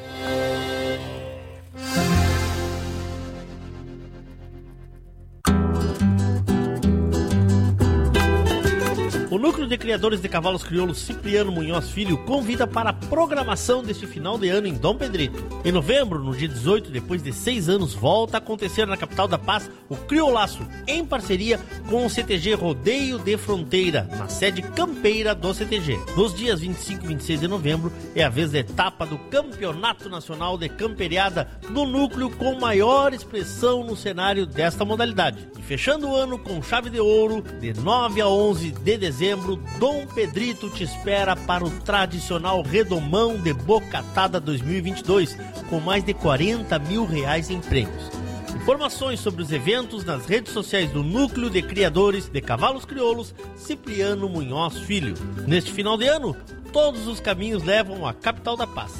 O Núcleo de Criadores de Cavalos Crioulos Cipriano Munhoz Filho convida para a programação deste final de ano em Dom Pedrito. Em novembro, no dia 18, depois de seis anos, volta a acontecer na capital da paz o Criolaço, em parceria com o CTG Rodeio de Fronteira, na sede campeira do CTG. Nos dias 25 e 26 de novembro é a vez da etapa do Campeonato Nacional de Camperiada no núcleo com maior expressão no cenário desta modalidade. E fechando o ano com chave de ouro, de 9 a 11 de dezembro, Dom Pedrito te espera para o tradicional Redomão de Bocatada 2022, com mais de 40 mil reais em prêmios. Informações sobre os eventos nas redes sociais do Núcleo de Criadores de Cavalos Crioulos, Cipriano Munhoz Filho. Neste final de ano, todos os caminhos levam à capital da paz.